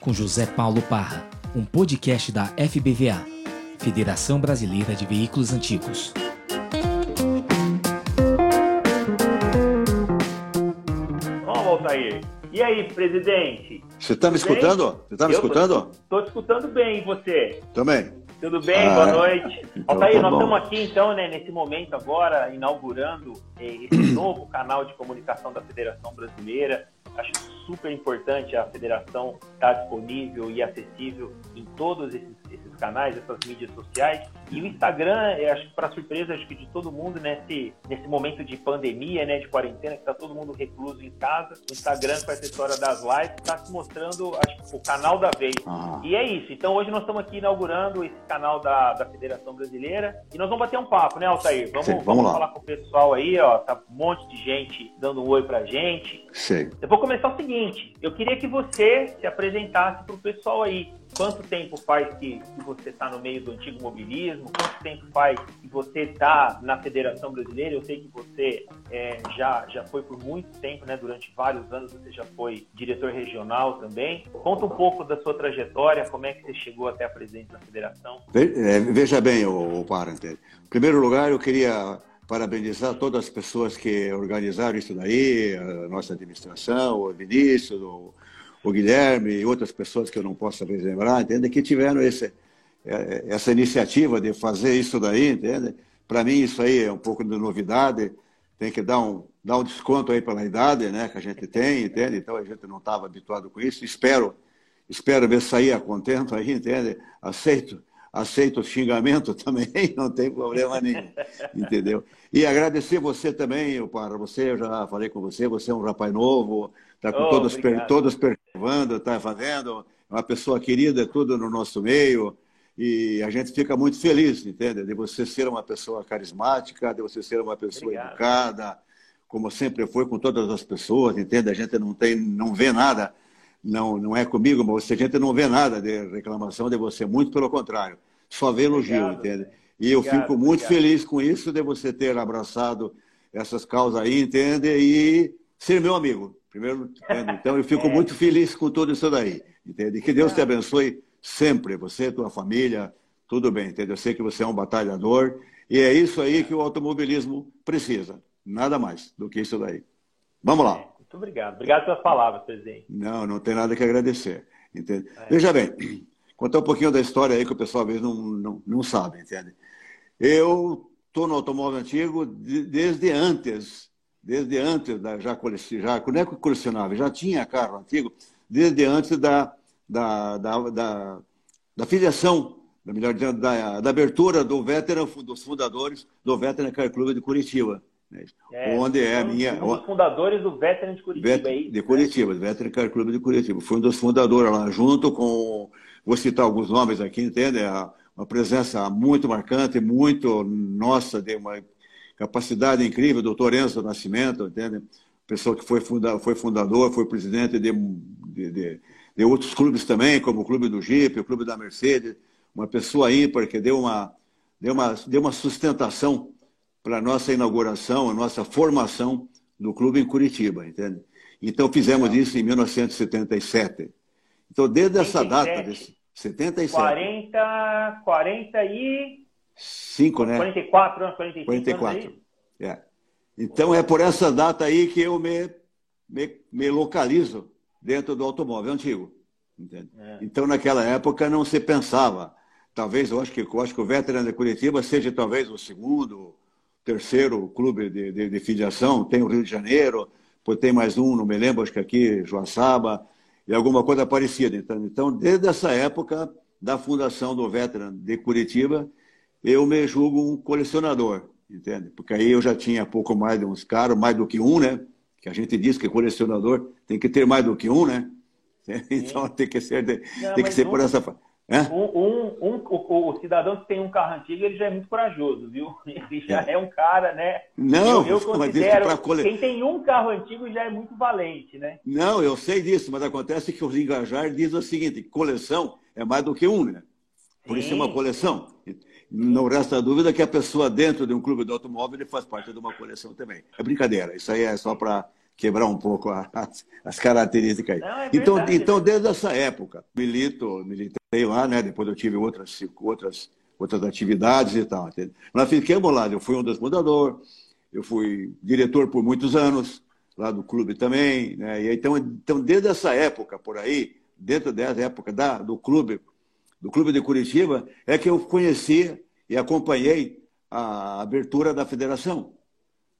com José Paulo Parra, um podcast da FBVA, Federação Brasileira de Veículos Antigos. Vamos, Altair. E aí, presidente? Você está me escutando? Você está me escutando? Estou te escutando bem, e você? Também. Tudo bem? Ah, Boa noite. então Altair, tá nós estamos aqui então, né, nesse momento agora, inaugurando eh, esse novo canal de comunicação da Federação Brasileira. Acho super importante a federação estar disponível e acessível em todos esses, esses canais, essas mídias sociais. E o Instagram, acho que para surpresa acho que de todo mundo, nesse, nesse momento de pandemia, né, de quarentena, que está todo mundo recluso em casa, o Instagram com essa história das lives está se mostrando acho, o canal da vez. Ah, E é isso. Então hoje nós estamos aqui inaugurando esse canal da, da Federação Brasileira e nós vamos bater um papo, né, Altair? Vamos, Sim, vamos lá. falar com o pessoal aí, ó. Tá um monte de gente dando um oi pra gente. sei. Eu vou começar o seguinte: eu queria que você se apresentasse pro pessoal aí. Quanto tempo faz que, que você está no meio do antigo mobilismo? Quanto tempo faz que você está na Federação Brasileira? Eu sei que você é, já, já foi por muito tempo, né? Durante vários anos você já foi diretor regional também. Conta um pouco da sua trajetória, como é que você chegou até a presidente da federação. É, Veja bem, o, Parente. Em primeiro lugar, eu queria parabenizar todas as pessoas que organizaram isso daí, a nossa administração, o Vinícius, o, o Guilherme e outras pessoas que eu não posso talvez lembrar, entende? Que tiveram esse, é, essa iniciativa de fazer isso daí, entende? Para mim, isso aí é um pouco de novidade, tem que dar um, dar um desconto aí pela idade né, que a gente tem, entende? Então a gente não estava habituado com isso. Espero, espero ver sair a contento aí, entende? Aceito, aceito o xingamento também, não tem problema nenhum, entendeu? E agradecer você também, para você, eu já falei com você, você é um rapaz novo, está com Oh, obrigado. todos perturbando, está fazendo, é uma pessoa querida, tudo no nosso meio, e a gente fica muito feliz, entende? De você ser uma pessoa carismática, de você ser uma pessoa Obrigado. educada, como sempre foi com todas as pessoas, entende? A gente não tem, não vê nada, não, não é comigo, mas a gente não vê nada de reclamação de você, muito pelo contrário, só vê elogio, Obrigado. entende? E eu fico muito feliz com isso, de você ter abraçado essas causas aí, entende? E ser meu amigo, primeiro, entende? Então eu fico É. muito feliz com tudo isso daí, entende? Que Deus te abençoe sempre, você, tua família, tudo bem, entende? Eu sei que você é um batalhador e é isso aí que o automobilismo precisa, nada mais do que isso daí. Vamos lá. Muito obrigado. Obrigado pelas palavras, presidente. Não, não tem nada que agradecer. Entende? É. Veja bem, contar um pouquinho da história aí que o pessoal às vezes não, não, não sabe, entende? Eu estou no automóvel antigo de- desde antes, desde antes da já, já não é que colecionava, já tinha carro antigo, desde antes da, da, da, da, da filiação, da, melhor dizendo, da, da abertura do veteran, dos fundadores do Veteran Car Club de Curitiba. né? onde é a um dos- minha. Um dos fundadores do Veteran de Curitiba, Vet- é isso? de Curitiba, do Veteran Car Club de Curitiba. Fui um dos fundadores lá, junto com, vou citar alguns nomes aqui, entende? A- Uma presença muito marcante, muito nossa, de uma capacidade incrível, doutor Enzo Nascimento, entende? Pessoa que foi, funda, foi fundador, foi presidente de, de, de- de outros clubes também, como o Clube do Jeep, o Clube da Mercedes, uma pessoa ímpar que deu uma, deu uma, deu uma sustentação para a nossa inauguração, a nossa formação do clube em Curitiba, entende? Então fizemos isso em 1977. Então desde essa 77. data, desse 77, 40, 40 e... 5, né? 44 anos, 45 44. anos, é isso? É. Então é por essa data aí que eu me, me, me localizo dentro do automóvel antigo. É. Então naquela época não se pensava. Talvez eu acho que, eu acho que o Veteran de Curitiba seja talvez o segundo, terceiro clube de, de, de filiação. Tem o Rio de Janeiro, tem mais um, não me lembro, acho que aqui, Joaçaba, e alguma coisa parecida. Então, então desde essa época da fundação do Veteran de Curitiba, eu me julgo um colecionador, entende? Porque aí eu já tinha pouco mais de uns caras, mais do que um, né? Que a gente diz que colecionador tem que ter mais do que um, né? Então tem que ser, de- Não, tem que ser um- por essa. Um, um, um, o, o cidadão que tem um carro antigo, ele já é muito corajoso, viu? Ele já é um cara, né? Não, eu, eu considero, cole- quem tem um carro antigo já é muito valente, né? Não, eu sei disso, mas acontece que os engajar diz o seguinte: coleção é mais do que um, né? Por isso é uma Sim. coleção. Não resta dúvida que a pessoa dentro de um clube de automóvel faz parte de uma coleção também. É brincadeira, isso aí é só para quebrar um pouco as, as características. Não, é então, então desde essa época, milito, militei lá, né? Depois eu tive outras, outras, outras atividades e tal. Entendeu? Mas ficamos lá, eu fui um dos fundadores, eu fui diretor por muitos anos, lá do clube também. Né? E então, então, desde essa época por aí, dentro dessa época da, do clube, do clube de Curitiba, é que eu conheci e acompanhei a abertura da federação.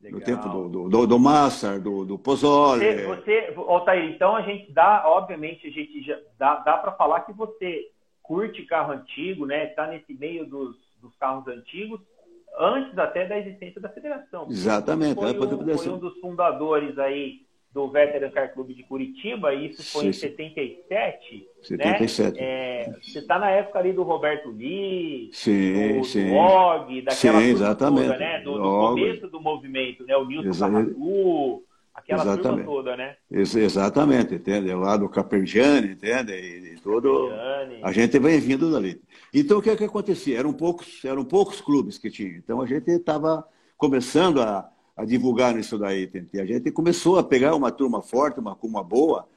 Legal. No tempo do, do, do Massar, do, do Pozzoli. Você, você Altair, então a gente dá, obviamente, a gente já dá, dá para falar que você curte carro antigo, né? Está nesse meio dos, dos carros antigos, antes até da existência da federação. Exatamente. Foi, um, foi um dos fundadores aí do Veteran Car Clube de Curitiba, e isso foi sim, em 77. 77. Né? É, você está na época ali do Roberto Lee, sim, do, sim. do Og, daquela sim, toda, né? Do, do começo do movimento, né? O Nilson Carratu, aquela exatamente. turma toda, né? Ex exatamente, entende? Lá do Capergiani, entende? E, e tudo. A gente vem vindo dali. Então, o que, é que acontecia? Eram poucos, eram poucos clubes que tinham. Então, a gente estava começando a, a, divulgar isso daí. Entende? A gente começou a pegar uma turma forte, uma turma boa,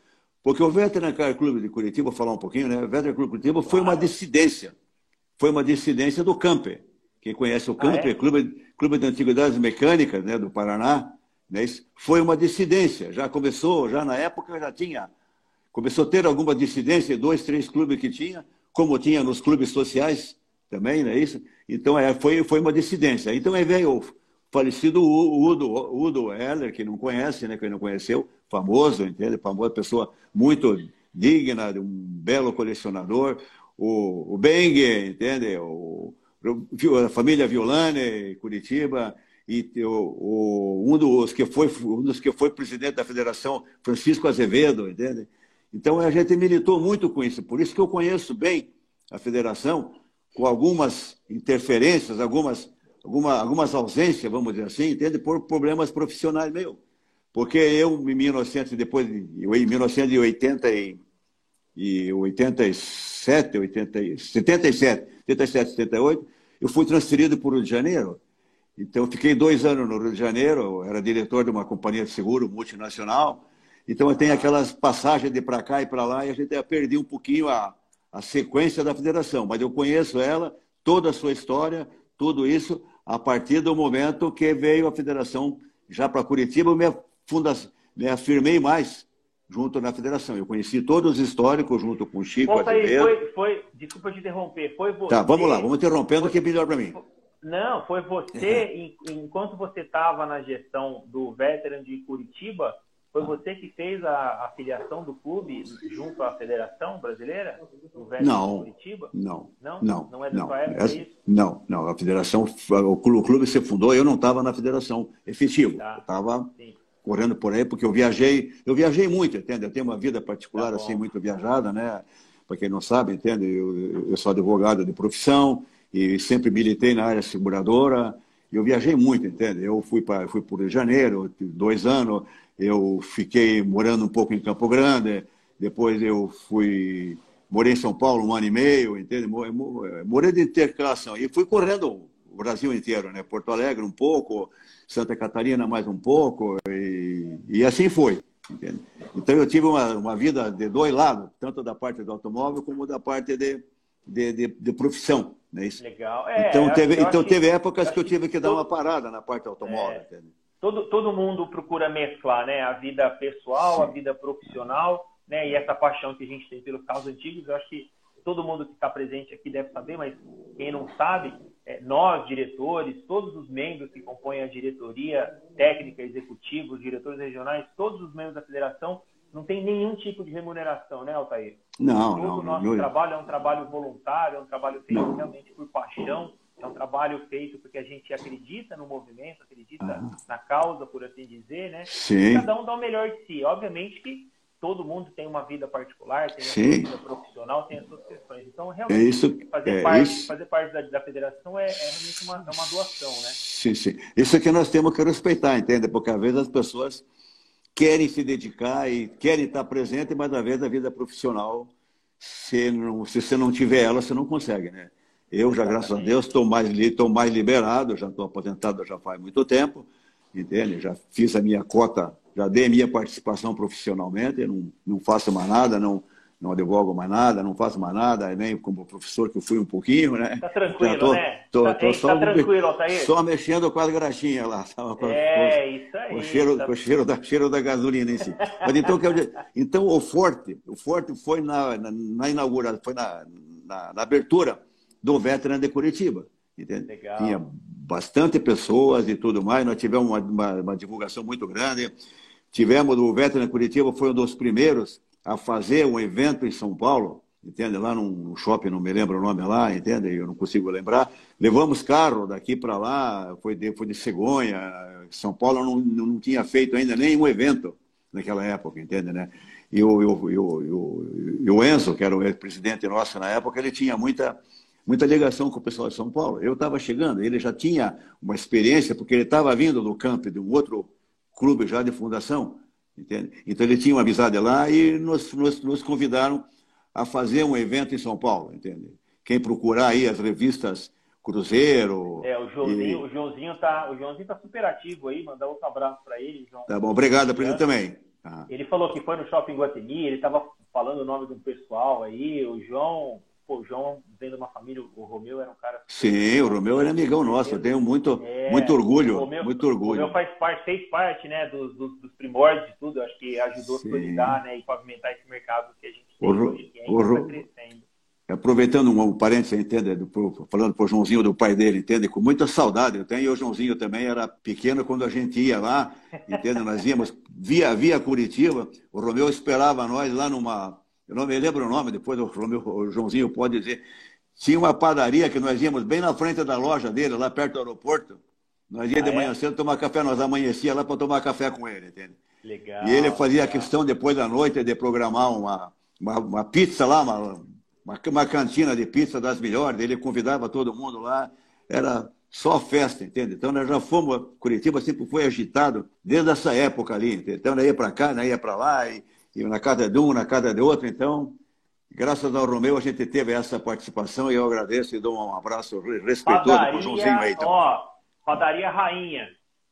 porque o Veteran Car Clube de Curitiba, vou falar um pouquinho, né? O Veteran Clube de Curitiba foi uma dissidência. Foi uma dissidência do Camper. Quem conhece o Camper, ah, é? Clube, Clube de Antiguidades Mecânicas né, do Paraná, né? foi uma dissidência. Já começou, já na época já tinha. Começou a ter alguma dissidência, dois, três clubes que tinha, como tinha nos clubes sociais também, não é isso? Então, é, foi, foi uma dissidência. Então, aí veio falecido Udo, Udo Heller, que não conhece, né, que não conheceu, famoso, entende? Famosa pessoa muito digna, um belo colecionador. O, o Beng, entende? O, a família Violane, Curitiba, e o, o, um, dos que foi, um dos que foi presidente da federação, Francisco Azevedo, entende? Então a gente militou muito com isso, por isso que eu conheço bem a federação, com algumas interferências, algumas, alguma, algumas ausências, vamos dizer assim, entende? Por problemas profissionais meus. Porque eu, em 1900, depois, em 1980 e, e 87, 80, 77, 77, 78, eu fui transferido para o Rio de Janeiro. Então, eu fiquei dois anos no Rio de Janeiro, era diretor de uma companhia de seguro multinacional, então eu tenho aquelas passagens de para cá e para lá e a gente perdi um pouquinho a, a sequência da federação, mas eu conheço ela, toda a sua história, tudo isso, a partir do momento que veio a federação já para Curitiba, eu me, funda, me afirmei mais junto na federação. Eu conheci todos os históricos junto com o Chico Volta aí, foi, foi, desculpa te interromper, foi você... Tá, vamos lá, vamos interrompendo foi, que é melhor para mim. Não, foi você, enquanto você estava na gestão do Veteran de Curitiba, foi você que fez a, a filiação do clube junto à Federação Brasileira? não, Curitiba? Não, não. Não. Não é da não, sua época essa, isso? Não, não. A federação, o clube se fundou, eu não estava na federação efetivo. Tá. Eu estava correndo por aí, porque eu viajei, eu viajei muito, entende? Eu tenho uma vida particular tá assim, muito viajada, né? Para quem não sabe, entende? Eu, eu sou advogado de profissão e sempre militei na área seguradora. Eu viajei muito, entende? Eu fui para fui para o Rio de Janeiro, dois anos, eu fiquei morando um pouco em Campo Grande, depois eu fui morei em São Paulo um ano e meio, entende? Morei de intercalação e fui correndo o Brasil inteiro, né? Porto Alegre um pouco, Santa Catarina mais um pouco e, e assim foi, entende? Então eu tive uma, uma vida de dois lados, tanto da parte do automóvel como da parte de, de, de, de profissão, né? Isso. Legal. É, então teve, então teve épocas que eu tive que dar uma parada na parte automóvel, é. entende? Todo, todo mundo procura mesclar né, a vida pessoal, Sim. a vida profissional, né, e essa paixão que a gente tem pelos carros antigos. Eu acho que todo mundo que está presente aqui deve saber, mas quem não sabe, é, nós, diretores, todos os membros que compõem a diretoria técnica, executiva, os diretores regionais, todos os membros da federação, não tem nenhum tipo de remuneração, né, Altair? Não, Todo não. o nosso não, trabalho é um trabalho voluntário, é um trabalho feito não. realmente por paixão é um trabalho feito porque a gente acredita no movimento, acredita ah. na causa, por assim dizer, né? Sim. Cada um dá o melhor de si. Obviamente que todo mundo tem uma vida particular, tem Sim. uma vida profissional, tem as suas questões. Então, realmente, é isso, fazer, é parte, isso. fazer parte da, da federação é, é realmente uma, é uma doação, né? Sim, sim. Isso é que nós temos que respeitar, entende? Porque às vezes as pessoas querem se dedicar e querem estar presente, mas às vezes a vida profissional, se, não, se você não tiver ela, você não consegue, né? Eu já, graças a Deus, estou mais, mais liberado, já estou aposentado já faz muito tempo, entende? Já fiz a minha cota já dei minha participação profissionalmente, não, não faço mais nada, não, não advogo mais nada, não faço mais nada, nem como professor que eu fui um pouquinho, né? Tá tranquilo, tô, né? Tô, tá, tô, tá só, tranquilo, Altair? Só mexendo com as graxinhas lá. Com, é, com, isso aí. Com o cheiro, tá... com o cheiro, da, cheiro da gasolina em si. Mas então, então o forte, o forte foi na, na, na inauguração, foi na, na, na, abertura do Veteran de Curitiba. Tinha bastante pessoas e tudo mais, nós tivemos uma, uma, uma divulgação muito grande. Tivemos o Veteran Curitiba, foi um dos primeiros a fazer um evento em São Paulo, entende? Lá num shopping, não me lembro o nome lá, entende? Eu não consigo lembrar. Levamos carro daqui para lá, foi de, foi de Cegonha. São Paulo não, não tinha feito ainda nenhum evento naquela época, entende, né? E o, o, o, o Enzo, que era o presidente nosso na época, ele tinha muita, muita ligação com o pessoal de São Paulo. Eu estava chegando, ele já tinha uma experiência, porque ele estava vindo do campo de um outro clube já de fundação, Entende? Então ele tinha uma amizade lá e nos, nos, nos, convidaram a fazer um evento em São Paulo, entende? Quem procurar aí as revistas Cruzeiro. É, o Joãozinho, e... o Joãozinho tá, o Joãozinho tá super ativo aí, mandar outro abraço para ele, João. Tá bom, obrigado para ele também. Ah. Ele falou que foi no Shopping Guatemi, ele estava falando o nome do pessoal aí, o João Pô, o João vem de uma família, o Romeu era um cara. Sim, o Romeu era amigão nosso, eu tenho muito, é, muito orgulho. Romeu, muito orgulho. O Romeu faz parte, fez parte né, dos, dos, dos primórdios de tudo, acho que ajudou Sim. a consolidar né, e pavimentar esse mercado que a gente tem o, hoje, que ainda está crescendo. Aproveitando um, um parênteses, entende? Do, falando para o Joãozinho do pai dele, entende? Com muita saudade. Eu tenho, e o Joãozinho também era pequeno quando a gente ia lá, entende? Nós íamos via, via Curitiba, o Romeu esperava nós lá numa eu não me lembro o nome, depois o, o Joãozinho pode dizer. Tinha uma padaria que nós íamos bem na frente da loja dele, lá perto do aeroporto. Nós íamos ah, de manhã é? cedo tomar café, nós amanhecia lá para tomar café com ele, entende? Legal. E ele fazia legal. questão depois da noite de programar uma, uma, uma pizza lá, uma, uma, uma, cantina de pizza das melhores. Ele convidava todo mundo lá. Era só festa, entende? Então nós já fomos, Curitiba sempre foi agitado desde essa época ali, entende? Então nós ia para cá, nós ia para lá e e na casa de um, na casa de outro. Então, graças ao Romeu, a gente teve essa participação e eu agradeço e dou um abraço respeitoso para o Joãozinho aí. Então. Ó, padaria Rainha.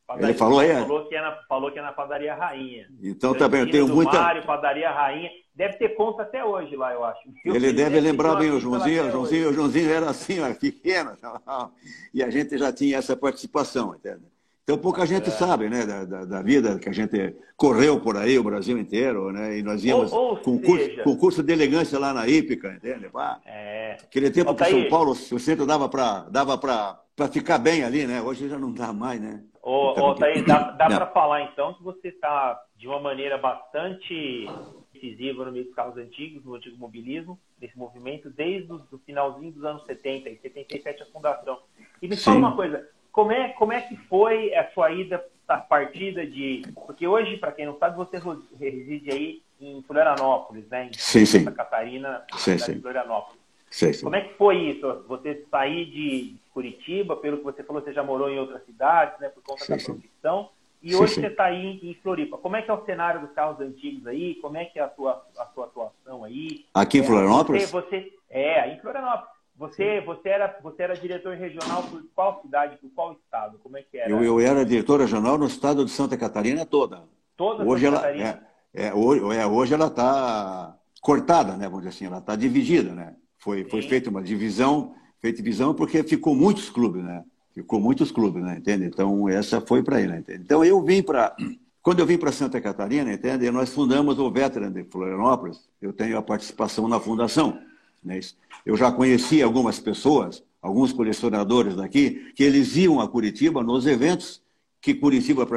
Padaria, Ele falou aí? Falou que, é na, falou que é na padaria Rainha. Então também, eu tenho muita. Mário, padaria Rainha. Deve ter conta até hoje lá, eu acho. Eu Ele deve lembrar bem o Joãozinho. O Joãozinho, o Joãozinho era assim, ó, pequeno. E a gente já tinha essa participação, entende? Então pouca gente é. sabe, né, da, da, da, vida que a gente correu por aí, o Brasil inteiro, né? E nós íamos ou, ou com, seja... curso de elegância lá na Ípica, entende? Pá. É. Aquele tempo que São Paulo, o centro dava para dava para ficar bem ali, né? Hoje já não dá mais, né? Ô, então, ô Thaís, dá, dá para falar então que você está de uma maneira bastante decisiva no meio dos carros antigos, no antigo mobilismo, nesse movimento, desde o finalzinho dos anos 70, em 77 a fundação. E me Sim. fala uma coisa, como é, como é que foi a sua ida, a partida de. Porque hoje, para quem não sabe, você reside aí em Florianópolis, né? Em sim, Santa sim. Catarina, sim, sim. Florianópolis. Sim, sim. Como é que foi isso? Você sair de Curitiba, pelo que você falou, você já morou em outras cidades, né? Por conta sim, da profissão. E hoje você está aí em Floripa. Como é que é o cenário dos carros antigos aí? Como é que é a sua, a sua atuação aí? Aqui em Florianópolis? Você, você, é, em Florianópolis. Você, você, era, você era diretor regional por qual cidade, por qual estado? Como é que era? Eu, eu era diretor regional no estado de Santa Catarina toda. Toda hoje Santa ela, Catarina? É, é, hoje, é, hoje ela está cortada, né? Vamos dizer assim, ela está dividida, né? Foi, foi feita uma divisão, feita divisão porque ficou muitos clubes, né? Ficou muitos clubes, né? Entende? Então, essa foi para ele, entende? Então, eu vim para... Quando eu vim para Santa Catarina, entende? Nós fundamos o Veteran de Florianópolis. Eu tenho a participação na fundação. Né? Eu já conheci algumas pessoas, alguns colecionadores daqui, que eles iam a Curitiba nos eventos que Curitiba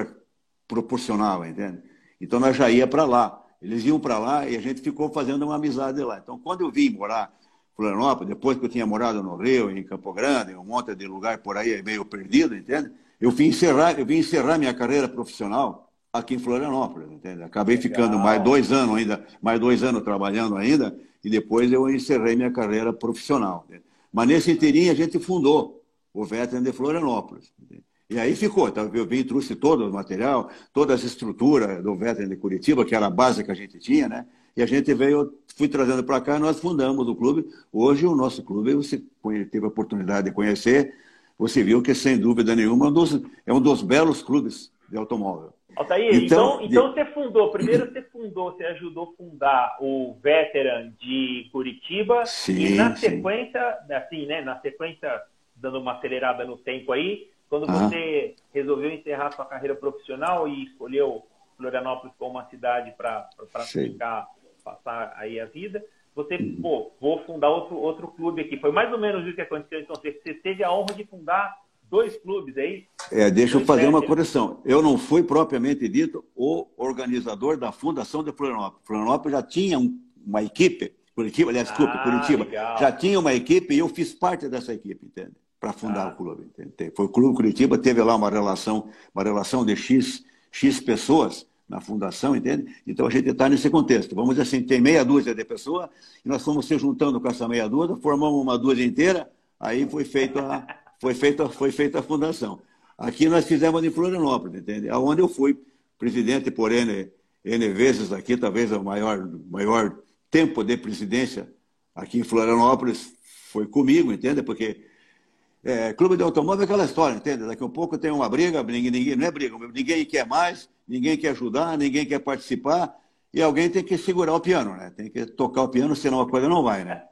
proporcionava, entende? Então nós já ia para lá. Eles iam para lá e a gente ficou fazendo uma amizade lá. Então quando eu vim morar em Florianópolis, depois que eu tinha morado no Rio, em Campo Grande, em um monte de lugar por aí meio perdido, entende? Eu vim encerrar, eu vim encerrar minha carreira profissional aqui em Florianópolis, entende? Acabei Legal. ficando mais dois anos ainda, mais dois anos trabalhando ainda, e depois eu encerrei minha carreira profissional. Né? Mas nesse inteirinho a gente fundou o Veteran de Florianópolis. E aí ficou, tá? eu vim trouxe todo o material, todas as estruturas do Veteran de Curitiba, que era a base que a gente tinha, né? E a gente veio, fui trazendo para cá nós fundamos o clube. Hoje o nosso clube, você teve a oportunidade de conhecer, você viu que sem dúvida nenhuma é um é um dos belos clubes de automóvel. Altair, então, então, então você fundou, primeiro você fundou, você ajudou a fundar o Veteran de Curitiba sim, e na sim. sequência, assim, né, na sequência, dando uma acelerada no tempo aí, quando ah. você resolveu encerrar sua carreira profissional e escolheu Florianópolis como uma cidade para ficar, passar aí a vida, você, uhum. pô, vou fundar outro, outro clube aqui. Foi mais ou menos isso que aconteceu. Então, você, você teve a honra de fundar dois clubes aí? É, deixa eu fazer uma correção. Eu não fui propriamente dito o organizador da fundação de Florianópolis. Florianópolis já tinha uma equipe, Curitiba, aliás, desculpa, ah, Curitiba, legal. já tinha uma equipe e eu fiz parte dessa equipe, entende? Para fundar ah. o clube. Entende? Foi o Clube Curitiba, teve lá uma relação, uma relação de X, X pessoas na fundação, entende? Então a gente está nesse contexto. Vamos dizer assim, tem meia dúzia de pessoas e nós fomos se juntando com essa meia dúzia, formamos uma dúzia inteira, aí foi feito a, foi feita, foi feita a fundação. Aqui nós fizemos em Florianópolis, entende? Onde eu fui presidente por N, N vezes aqui, talvez o maior, maior tempo de presidência aqui em Florianópolis foi comigo, entende? Porque é, clube de automóvel é aquela história, entende? Daqui a pouco tem uma briga, ninguém, ninguém, não é briga, ninguém quer mais, ninguém quer ajudar, ninguém quer participar, e alguém tem que segurar o piano, né? Tem que tocar o piano, senão a coisa não vai, né?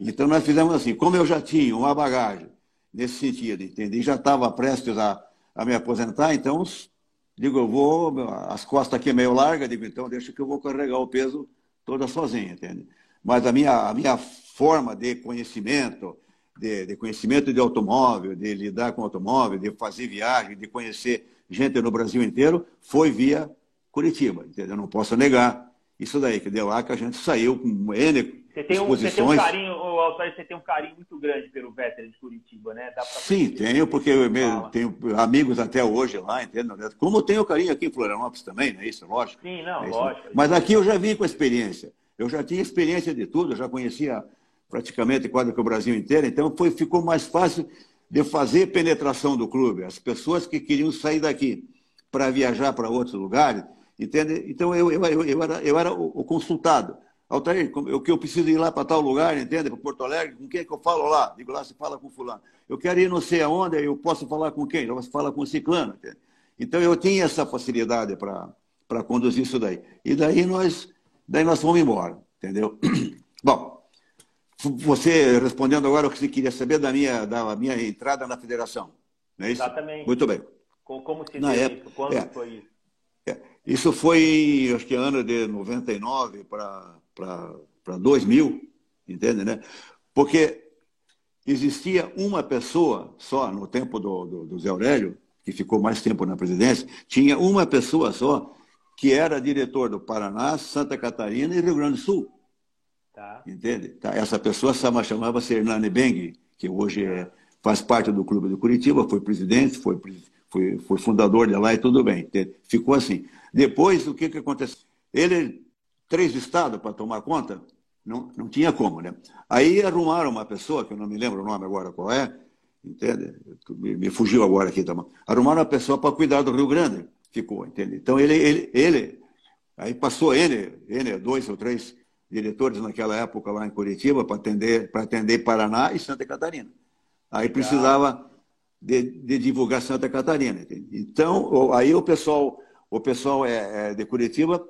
Então nós fizemos assim, como eu já tinha uma bagagem nesse sentido, entende? E já estava prestes a, a me aposentar, então digo, eu vou, as costas aqui meio largas, digo, então deixa que eu vou carregar o peso toda sozinha, entende? Mas a minha, a minha forma de conhecimento, de, de, conhecimento de automóvel, de lidar com automóvel, de fazer viagem, de conhecer gente no Brasil inteiro, foi via Curitiba, entendeu? Eu não posso negar isso daí, que deu lá que a gente saiu com N você tem, um, você tem um carinho, Altair, você tem um carinho muito grande pelo Veteran de Curitiba, né? Sim, tenho, porque eu mesmo, tenho amigos até hoje lá, entendeu? Como eu tenho carinho aqui em Florianópolis também, né? Isso, lógico. Sim, não, é lógico. Mas aqui eu já vim com experiência. Eu já tinha experiência de tudo, eu já conhecia praticamente quase que o Brasil inteiro, então foi, ficou mais fácil de fazer penetração do clube. As pessoas que queriam sair daqui para viajar para outros lugares, entende? Então eu, eu, eu, eu era, eu era o consultado. Altair, o que eu preciso ir lá para tal lugar, entende? Para Porto Alegre, com quem é que eu falo lá? Digo lá, se fala com fulano. Eu quero ir não sei aonde, eu posso falar com quem? Você fala com o ciclano, entende? Então eu tinha essa facilidade para conduzir isso daí. E daí nós, daí nós fomos embora, entendeu? Bom, você respondendo agora o que você queria saber da minha, da minha entrada na federação, não é isso? Exatamente. Muito bem. Como se na época, isso? Quando é, foi isso? É, isso foi, acho que ano de 99 para para 2000, entende, né? Porque existia uma pessoa só no tempo do, do, do Zé Aurélio, que ficou mais tempo na presidência, tinha uma pessoa só que era diretor do Paraná, Santa Catarina e Rio Grande do Sul. Tá. Entende? Tá. Essa pessoa chamava-se Hernani Beng, que hoje é, faz parte do Clube do Curitiba, foi presidente, foi, foi, foi fundador de lá e tudo bem. Ficou assim. Depois, o que, que aconteceu? Ele três estados para tomar conta, não, não tinha como, né? Aí arrumaram uma pessoa, que eu não me lembro o nome agora qual é, entende? Me, me fugiu agora aqui também. Arrumaram uma pessoa para cuidar do Rio Grande, ficou, entende? Então ele, ele, ele aí passou N, N, dois ou três diretores naquela época lá em Curitiba para atender, para atender Paraná e Santa Catarina. Aí precisava de, de divulgar Santa Catarina. Então, aí o pessoal, o pessoal é, é de Curitiba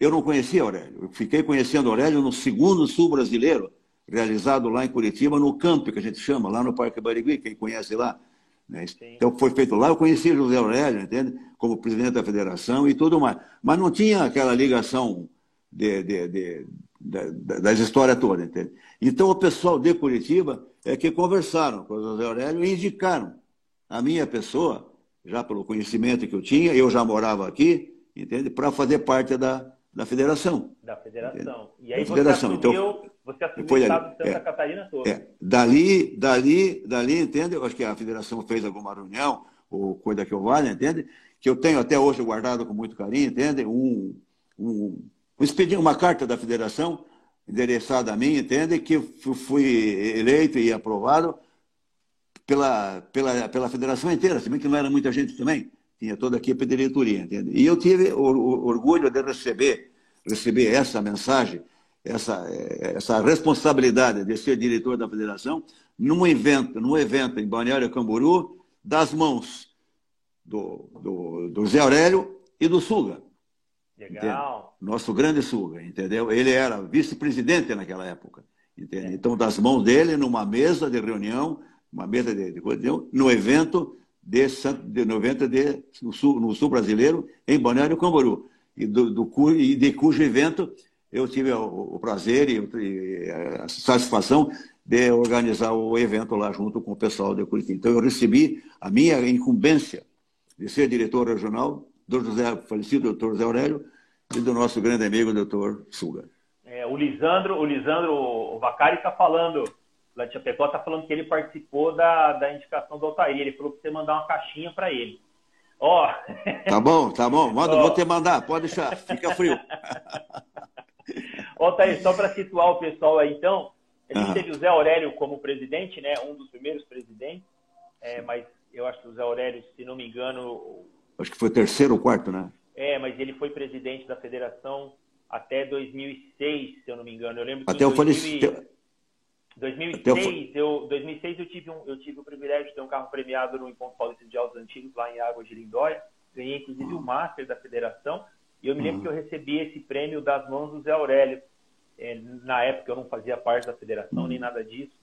eu não conhecia Aurélio. Eu fiquei conhecendo Aurélio no segundo Sul Brasileiro, realizado lá em Curitiba, no campo, que a gente chama, lá no Parque Barigui, quem conhece lá. Né? Então foi feito lá, eu conheci José Aurélio, entende? Como presidente da federação e tudo mais. Mas não tinha aquela ligação de, de, de, de das histórias todas, entende? Então o pessoal de Curitiba é que conversaram com o José Aurélio e indicaram a minha pessoa, já pelo conhecimento que eu tinha, eu já morava aqui, entende? Para fazer parte da, da federação. Da federação. E aí federação. você assumiu, então, você assumiu o estado de Santa é, Catarina todo. É. Dali, dali, dali, entende? Eu acho que a federação fez alguma reunião, ou coisa que eu valha, entende? Que eu tenho até hoje guardado com muito carinho, entende? Um, um, um expediente, uma carta da federação endereçada a mim, entende? Que fui eleito e aprovado pela, pela, pela federação inteira, se bem que não era muita gente também tinha toda aqui a diretoria, entende? E eu tive o, o, orgulho de receber, receber essa mensagem, essa, essa responsabilidade de ser diretor da federação num evento, num evento em Balneário Camboriú, das mãos do, do, do Zé Aurélio e do Suga. Legal. Entende? Nosso grande Suga, entendeu? Ele era vice-presidente naquela época. Entende? É. Então, das mãos dele, numa mesa de reunião, uma mesa de, de no evento de, de 90 de, no, sul, no sul brasileiro, em Balneário Camboriú. E, do, do, e de cujo evento eu tive o, o prazer e, e, a satisfação de organizar o evento lá junto com o pessoal de Curitiba. Então, eu recebi a minha incumbência de ser diretor regional do José, falecido doutor José Aurélio e do nosso grande amigo doutor Suga. É, o Lisandro, o Lisandro o Vacari está falando, lá de Chapecó, está falando que ele participou da, da indicação do Altair. Ele falou que você mandar uma caixinha para ele. Ó. Oh. Tá bom, tá bom. Manda, oh. vou te mandar, pode deixar, fica frio. Ó, Altair, só para situar o pessoal aí, então, a gente uhum. teve o Zé Aurélio como presidente, né? Um dos primeiros presidentes, é, mas eu acho que o Zé Aurélio, se não me engano. Acho que foi terceiro ou quarto, né? É, mas ele foi presidente da federação até 2006, se eu não me engano. Eu lembro que até eu faleci... 2006, eu, 2006 eu tive, um, eu tive o privilégio de ter um carro premiado no Encontro Paulista de Altos Antigos, lá em Águas de Lindóia. Ganhei, inclusive, o Master da federação. E eu me lembro uhum. que eu recebi esse prêmio das mãos do Zé Aurélio. É, na época eu não fazia parte da federação nem nada disso.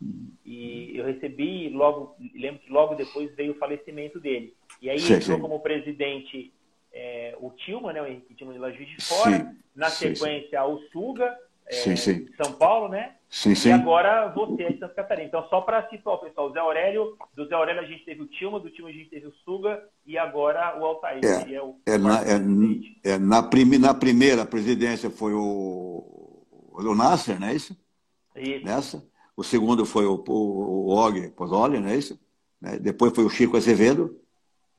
E eu recebi logo, lembro que logo depois veio o falecimento dele. E aí sim, entrou sim. como presidente é, o Tilma, né, o Henrique Tilma de La Juiz de Fora. Sim, na sequência, o Suga, é, São Paulo, né? Sim, sim. E agora você é de Santa Catarina. Então, só para situar pessoal, o Zé Aurélio, do Zé Aurélio a gente teve o Tilma, do Tilma a gente teve o Suga e agora o Altair. É, é, o é, na, é, é na, na primeira presidência foi o o Nasser, não é isso? Isso. Nessa. O segundo foi o, o, o Og Pozzoli, não é isso? Né? Depois foi o Chico Azevedo,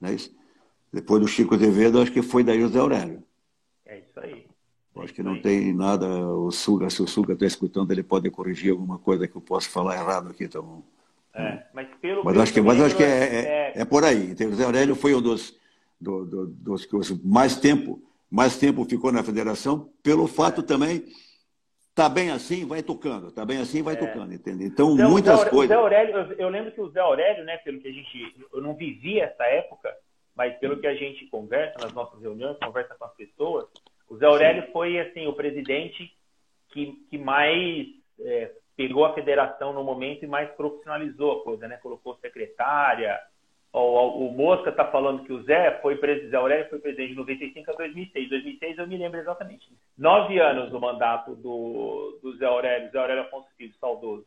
não é isso? Depois do Chico Azevedo, acho que foi daí o José Aurélio. É isso aí. É acho que não tem nada, o Suga, se o Suga está escutando, ele pode corrigir alguma coisa que eu posso falar errado aqui. Então, é, mas pelo mas acho que, mas acho que é, é, é, é por aí. Então, o José Aurélio foi um dos, do, do, dos que mais tempo, mais tempo ficou na federação, pelo fato também Tá bem assim, vai tocando. Tá bem assim, vai é. tocando, entende? Então, então muitas Zé, coisas. Zé Aurélio, eu, eu, lembro que o Zé Aurélio, né, pelo que a gente. Eu não vivi essa época, mas pelo que a gente conversa nas nossas reuniões, conversa com as pessoas, o Zé Aurélio Sim. foi, assim, o presidente que, que mais é, pegou a federação no momento e mais profissionalizou a coisa, né? Colocou secretária, o, o Mosca está falando que o Zé foi presidente, Zé Aurélio foi presidente de 95 a 2006. 2006 eu me lembro exatamente. Nove anos do mandato do, do Zé Aurélio, Zé Aurélio Afonso Filho, saudoso.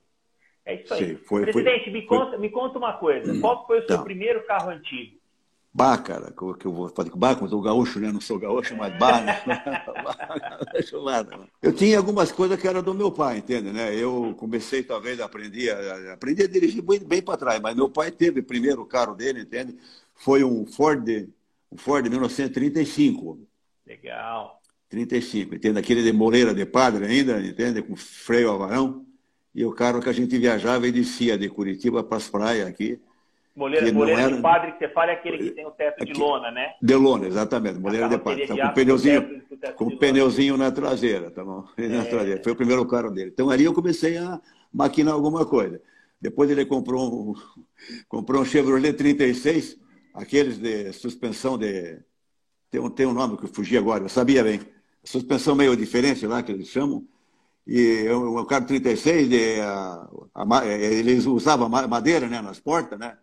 É isso aí. Sim, foi, presidente, foi, me, foi... Conta, me conta uma coisa. Qual foi o seu primeiro carro antigo? Bah, cara, que eu vou fazer com bar, mas o gaúcho, né? Não sou gaúcho, mas bar, né? Eu tinha algumas coisas que eram do meu pai, entende, né? Eu comecei, talvez, a aprender, a, aprendi a dirigir bem, bem para trás, mas meu pai teve primeiro o carro dele, entende? Foi um Ford, um Ford 1935. Legal. 35, entende? Aquele de moleira de padre ainda, entende? Com freio a varão. E o carro que a gente viajava e descia de Curitiba para as praias aqui Moleira, moleira era... de padre que você fala é aquele que tem o teto de lona, né? De lona, exatamente. Moleira de padre. Então, com pneuzinho, com pneuzinho na traseira, tá bom? É... Na traseira. Foi o primeiro carro dele. Então ali eu comecei a maquinar alguma coisa. Depois ele comprou um, comprou um Chevrolet 36, aqueles de suspensão de. Tem um, tem um nome que eu fugi agora, eu sabia bem. Suspensão meio diferente lá, que eles chamam. E o carro 36, de, a, a, eles usavam madeira né, nas portas, né?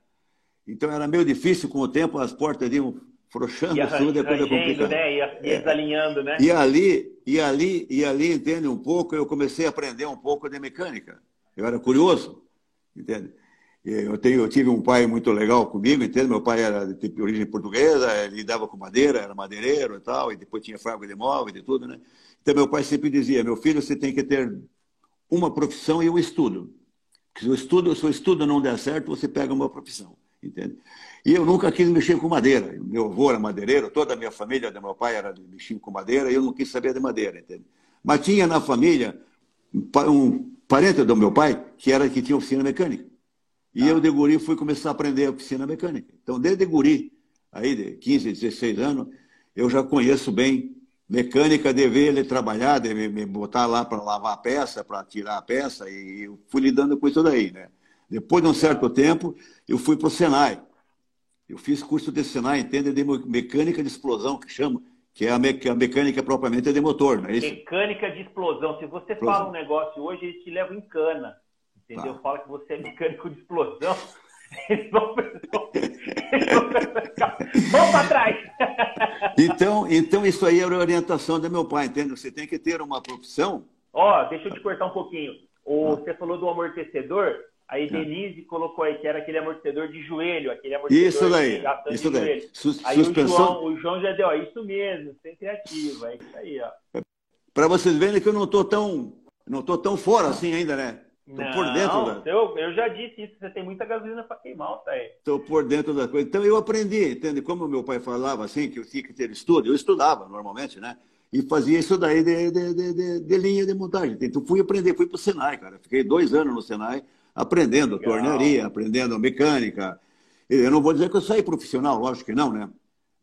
Então era meio difícil com o tempo, as portas iam frouxando, tudo, depois é complicado. Né? Ia é. desalinhando, né? E ali, e ali, e ali, entende, um pouco, eu comecei a aprender um pouco de mecânica. Eu era curioso, entende? Eu, tenho, eu tive um pai muito legal comigo, entende? Meu pai era de origem portuguesa, lidava com madeira, era madeireiro e tal, e depois tinha fábrica de móveis e tudo, né? Então meu pai sempre dizia, meu filho, você tem que ter uma profissão e um estudo. Porque se o estudo, se o estudo não der certo, você pega uma profissão entende? E eu nunca quis mexer com madeira. Meu avô era madeireiro, toda a minha família do meu pai era mexer com madeira, e eu não quis saber de madeira, entende? Mas tinha na família um parente do meu pai que era que tinha oficina mecânica. E ah. eu de guri fui começar a aprender a oficina mecânica. Então, desde guri, aí de 15, 16 anos, eu já conheço bem mecânica de ver ele trabalhar, de me botar lá para lavar a peça, para tirar a peça, e eu fui lidando com isso daí, né? Depois de um certo tempo, eu fui para o Senai. Eu fiz curso de Senai, entende? De mecânica de explosão, que chama, que é a, me, é a mecânica propriamente de motor, não é isso? Mecânica de explosão. Se você explosão. fala um negócio hoje, eles te levam em cana. Entendeu? Tá. Fala que você é mecânico de explosão. Eles vão, Vamos para trás! Então, então, isso aí era a orientação do meu pai, entende? Você tem que ter uma profissão. Ó, oh, deixa eu te cortar um pouquinho. O, ah. Você falou do amortecedor, aí ah. Denise colocou aí que era aquele amortecedor de joelho, aquele amortecedor isso daí, de isso daí. Joelho. Sus aí suspensão... o João, o João já deu, ó, isso mesmo, sem criativo, é isso aí, ó. Para vocês verem que eu não estou tão, não tô tão fora assim ainda, né? Tô não, por dentro da... eu, eu já disse isso, você tem muita gasolina para queimar, tá aí. Estou por dentro da coisa. Então eu aprendi, entende? Como meu pai falava assim, que eu tinha que ter estudo, eu estudava normalmente, né? E fazia isso daí de, de, de, de linha de montagem. Então fui aprender, fui para o Senai, cara. Fiquei dois anos no Senai aprendendo Legal. tornearia, aprendendo mecânica. Eu não vou dizer que eu saí profissional, lógico que não, né?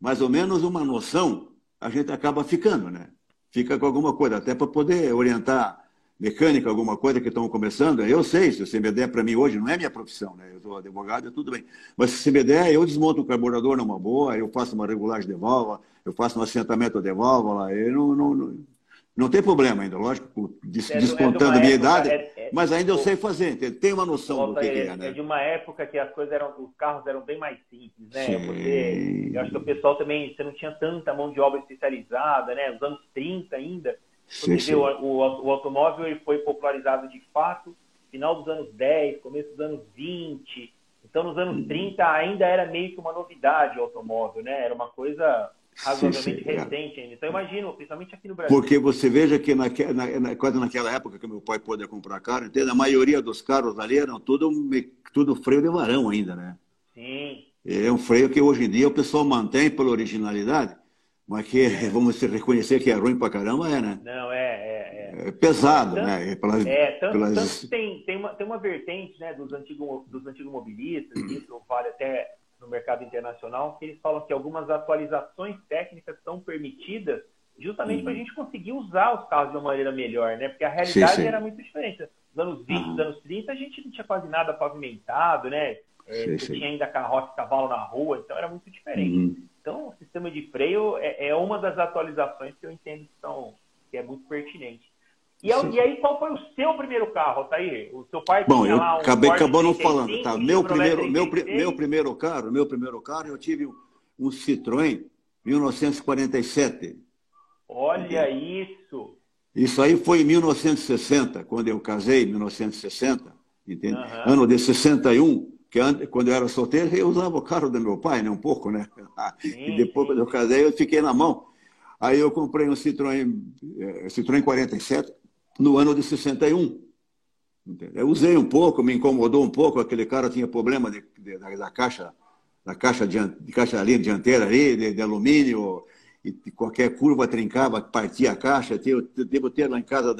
Mais ou menos uma noção a gente acaba ficando, né? Fica com alguma coisa, até para poder orientar mecânica, alguma coisa que estão começando, eu sei, se você me der para mim hoje, não é minha profissão, né? Eu sou advogado, tudo bem. Mas se você me der, eu desmonto o carburador numa boa, eu faço uma regulagem de válvula, eu faço um assentamento de válvula, eu não, não, não, não tem problema ainda, lógico, des, é, descontando a minha época, idade, é, é, mas ainda eu sei fazer, tem uma noção do que, é, né? É de uma época que as coisas eram, os carros eram bem mais simples, né? Sim. Porque eu acho que o pessoal também, você não tinha tanta mão de obra especializada, né? Nos anos 30 ainda, sim, sim. O, o, o, automóvel ele foi popularizado de fato final dos anos 10, começo dos anos 20. Então, nos anos 30 hum. ainda era meio que uma novidade o automóvel, né? Era uma coisa razoavelmente sim, sim, recente ainda. Então, imagino, principalmente aqui no Brasil. Porque você veja que naque, na, quase naquela época que meu pai podia comprar carro, entende? a maioria dos carros ali eram tudo, tudo freio de varão ainda, né? Sim. É um freio que hoje em dia o pessoal mantém pela originalidade, mas que vamos reconhecer que é ruim pra caramba, é, né? Não, é, é, é. é pesado, tanto, né? É, pelas, é tanto, pelas... tanto tem, tem, uma, tem uma vertente né, dos, antigos, dos antigos mobilistas, isso vale até no mercado internacional, que eles falam que algumas atualizações técnicas são permitidas justamente uhum. para a gente conseguir usar os carros de uma maneira melhor, né? Porque a realidade sim, sim. era muito diferente. Nos anos 20, uhum. anos 30, a gente não tinha quase nada pavimentado, né? É, sim, tinha ainda carroça e cavalo na rua, então era muito diferente. Uhum. Então, o sistema de freio é, é, uma das atualizações que eu entendo que, são, que é muito pertinente. E, e, aí, qual foi o seu primeiro carro, Altair? O seu pai Bom, eu um acabei, acabou não falando, tá? Meu primeiro, meu, meu primeiro carro, meu primeiro carro, eu tive um, um Citroën 1947. Olha isso! Isso aí foi em 1960, quando eu casei, 1960, entende? Uhum. Ano de 61, que antes, quando eu era solteiro, eu usava o carro do meu pai, né? Um pouco, né? Sim, e depois, sim. quando eu casei, eu fiquei na mão. Aí eu comprei um Citroën, eh, Citroën 47, no ano de 61. Eu usei um pouco, me incomodou um pouco, aquele cara tinha problema de, de, da, da, caixa, da caixa, de, de caixa ali, dianteira ali, de, de alumínio, e qualquer curva trincava, partia a caixa. Eu devo ter lá em casa,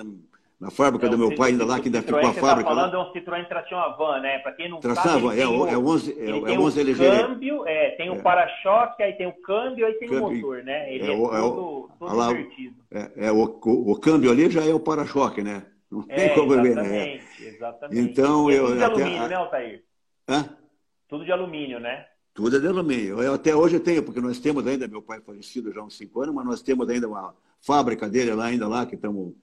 na fábrica é do meu pai, ainda lá, que ainda ficou a fábrica. Você está falando é um Citroën Tração Avant, né? Para quem não Tração sabe, Avant, é, o, é o 11, é, é 11 LG. câmbio, é, tem o é. para-choque, aí tem o câmbio, aí tem câmbio, o motor, né? Ele é, é todo, todo lá, divertido. É, é o, o, o, câmbio ali já é o para-choque, né? Não tem como ver, né? Exatamente. Então, eu, tudo de alumínio, até, né, Altair? Hã? Tudo de alumínio, né? Tudo é de alumínio. Eu, até hoje eu tenho, porque nós temos ainda, meu pai falecido já há uns cinco anos, mas nós temos ainda uma fábrica dele lá, ainda lá, que estamos